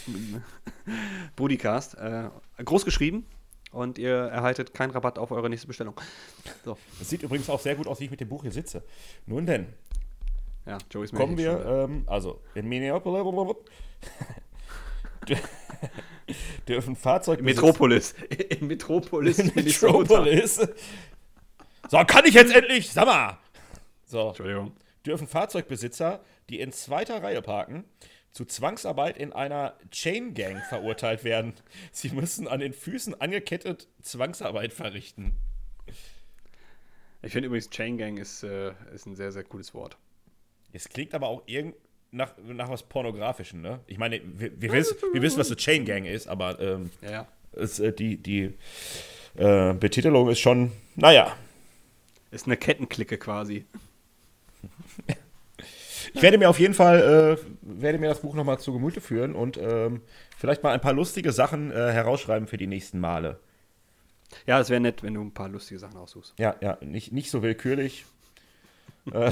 Speaker 2: Bodycast, äh, groß geschrieben und ihr erhaltet keinen Rabatt auf eure nächste Bestellung. So,
Speaker 1: das sieht übrigens auch sehr gut aus, wie ich mit dem Buch hier sitze. Nun denn,
Speaker 2: ja, Joey's
Speaker 1: kommen wir, ähm, also in Minneapolis, dürfen Fahrzeuge
Speaker 2: Metropolis. In Metropolis, Minnesota.
Speaker 1: Metropolis. So, kann ich jetzt endlich, sag mal. So,
Speaker 2: Entschuldigung.
Speaker 1: Dürfen Fahrzeugbesitzer, die in zweiter Reihe parken, zu Zwangsarbeit in einer Chain Gang verurteilt werden. Sie müssen an den Füßen angekettet Zwangsarbeit verrichten.
Speaker 2: Ich finde übrigens Chain Gang ist, äh, ist ein sehr, sehr cooles Wort.
Speaker 1: Es klingt aber auch irgend nach, nach was Pornografischen, ne? Ich meine, wir, wir, wissen, wir wissen, was eine Chain Gang ist, aber ähm,
Speaker 2: Ja,
Speaker 1: es, äh, die, die äh, Betitelung ist schon, naja.
Speaker 2: Ist eine Kettenklicke quasi.
Speaker 1: Ich werde mir auf jeden Fall, äh, werde mir das Buch nochmal zu Gemüte führen und ähm, vielleicht mal ein paar lustige Sachen äh, herausschreiben für die nächsten Male.
Speaker 2: Ja, es wäre nett, wenn du ein paar lustige Sachen aussuchst.
Speaker 1: Ja, ja, nicht, nicht so willkürlich. äh, äh,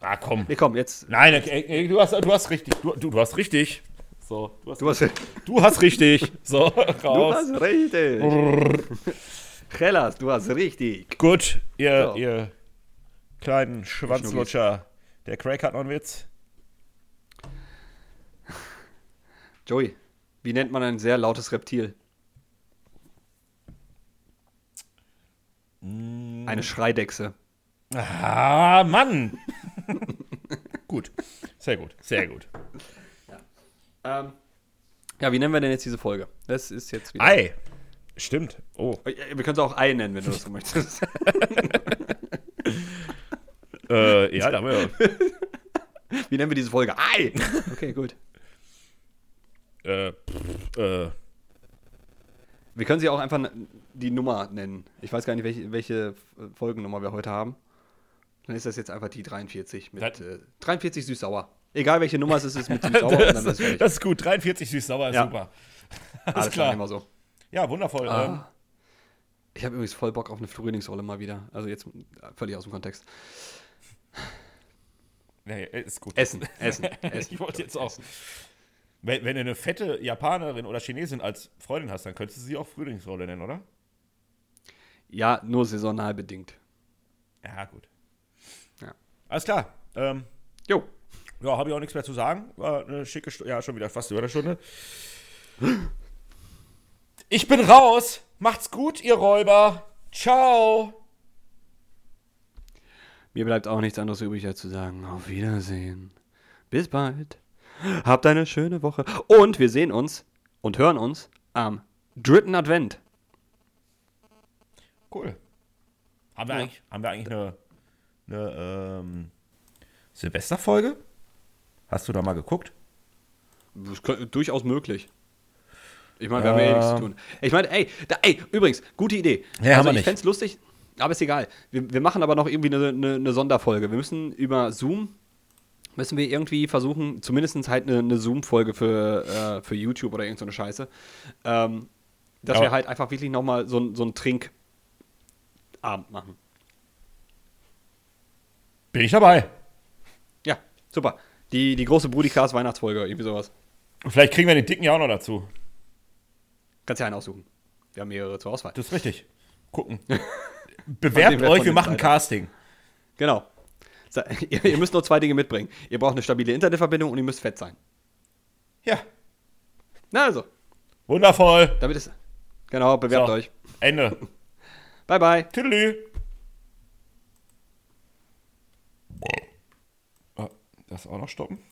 Speaker 1: ah, komm.
Speaker 2: Nee, komm, jetzt.
Speaker 1: Nein, äh, äh, du, hast, du hast richtig. Du, du, du hast richtig. So, du hast,
Speaker 2: Du hast, du
Speaker 1: du hast richtig. So, raus.
Speaker 2: hast richtig. Hellas, du hast richtig.
Speaker 1: Gut, ihr,
Speaker 2: So.
Speaker 1: ihr kleinen Schwanzlutscher. Der Craig hat noch einen Witz.
Speaker 2: Joey, wie nennt man ein sehr lautes Reptil? Eine Schreidechse.
Speaker 1: Ah, Mann. gut, sehr gut, sehr gut.
Speaker 2: Ähm, ja, wie nennen wir denn jetzt diese Folge? Das ist jetzt wieder.
Speaker 1: Ei. Stimmt. Oh.
Speaker 2: Wir können es auch Ei nennen, wenn du das so möchtest.
Speaker 1: Äh, ja, da haben wir.
Speaker 2: Wie nennen wir diese Folge? Ei! Okay, gut.
Speaker 1: Äh, pff, äh,
Speaker 2: Wir können sie auch einfach die Nummer nennen. Ich weiß gar nicht, welche, welche Folgennummer wir heute haben. Dann ist das jetzt einfach die 43 mit äh, 43 süß-sauer. Egal welche Nummer es ist, es ist mit süß-sauer
Speaker 1: das, das ist gut. 43 süß-sauer ist
Speaker 2: Ja.
Speaker 1: super.
Speaker 2: Alles
Speaker 1: klar.
Speaker 2: immer so.
Speaker 1: Ja, wundervoll. Ähm,
Speaker 2: Ah. Ich habe übrigens voll Bock auf eine Frühlingsrolle mal wieder. Also jetzt äh, völlig aus dem Kontext.
Speaker 1: nee, ist gut.
Speaker 2: Essen, essen, essen.
Speaker 1: ich wollte jetzt auch. Wenn, wenn du eine fette Japanerin oder Chinesin als Freundin hast, dann könntest du sie auch Frühlingsrolle nennen, oder?
Speaker 2: Ja, nur saisonal bedingt.
Speaker 1: Ja, gut.
Speaker 2: Ja.
Speaker 1: Alles klar. Ähm,
Speaker 2: Jo.
Speaker 1: ja, habe ich auch nichts mehr zu sagen. War eine schicke Stunde. Ja, schon wieder fast über eine Stunde. Ich bin raus. Macht's gut, ihr Räuber. Ciao.
Speaker 2: Mir bleibt auch nichts anderes übrig, als zu sagen, auf Wiedersehen. Bis bald. Habt eine schöne Woche. Und wir sehen uns und hören uns am dritten Advent.
Speaker 1: Cool. Haben wir,
Speaker 2: Ja.
Speaker 1: eigentlich, haben wir eigentlich eine, eine ähm, Silvesterfolge? Hast du da mal geguckt?
Speaker 2: Kö- durchaus möglich. Ich meine, wir haben ja eh nichts zu tun. Ich meine, ey, da, ey, übrigens, gute Idee.
Speaker 1: Ja, haben
Speaker 2: also
Speaker 1: wir
Speaker 2: ich
Speaker 1: nicht.
Speaker 2: fände es lustig, aber ist egal. Wir, wir machen aber noch irgendwie eine, eine, eine Sonderfolge. Wir müssen über Zoom, müssen wir irgendwie versuchen, zumindest halt eine, eine Zoom-Folge für, äh, für YouTube oder irgend so Scheiße, ähm, dass
Speaker 1: Aber-
Speaker 2: wir halt einfach wirklich nochmal so, so einen Trinkabend machen.
Speaker 1: Bin ich dabei.
Speaker 2: Ja, super. Die, die große Brudicast Weihnachtsfolge, irgendwie sowas.
Speaker 1: Vielleicht kriegen wir den Dicken ja auch noch dazu.
Speaker 2: Kannst ja einen aussuchen. Wir haben mehrere zur Auswahl.
Speaker 1: Das ist richtig. Gucken. Bewerbt euch, wir machen
Speaker 2: beiden-
Speaker 1: Casting.
Speaker 2: Genau. So, ihr, ihr müsst nur zwei Dinge mitbringen. Ihr braucht eine stabile Internetverbindung und ihr müsst fett sein.
Speaker 1: Ja.
Speaker 2: Na also,
Speaker 1: Wundervoll.
Speaker 2: damit ist. Genau, bewerbt
Speaker 1: So.
Speaker 2: euch.
Speaker 1: Ende.
Speaker 2: Bye, bye.
Speaker 1: Tüdelü. Oh, das auch noch stoppen?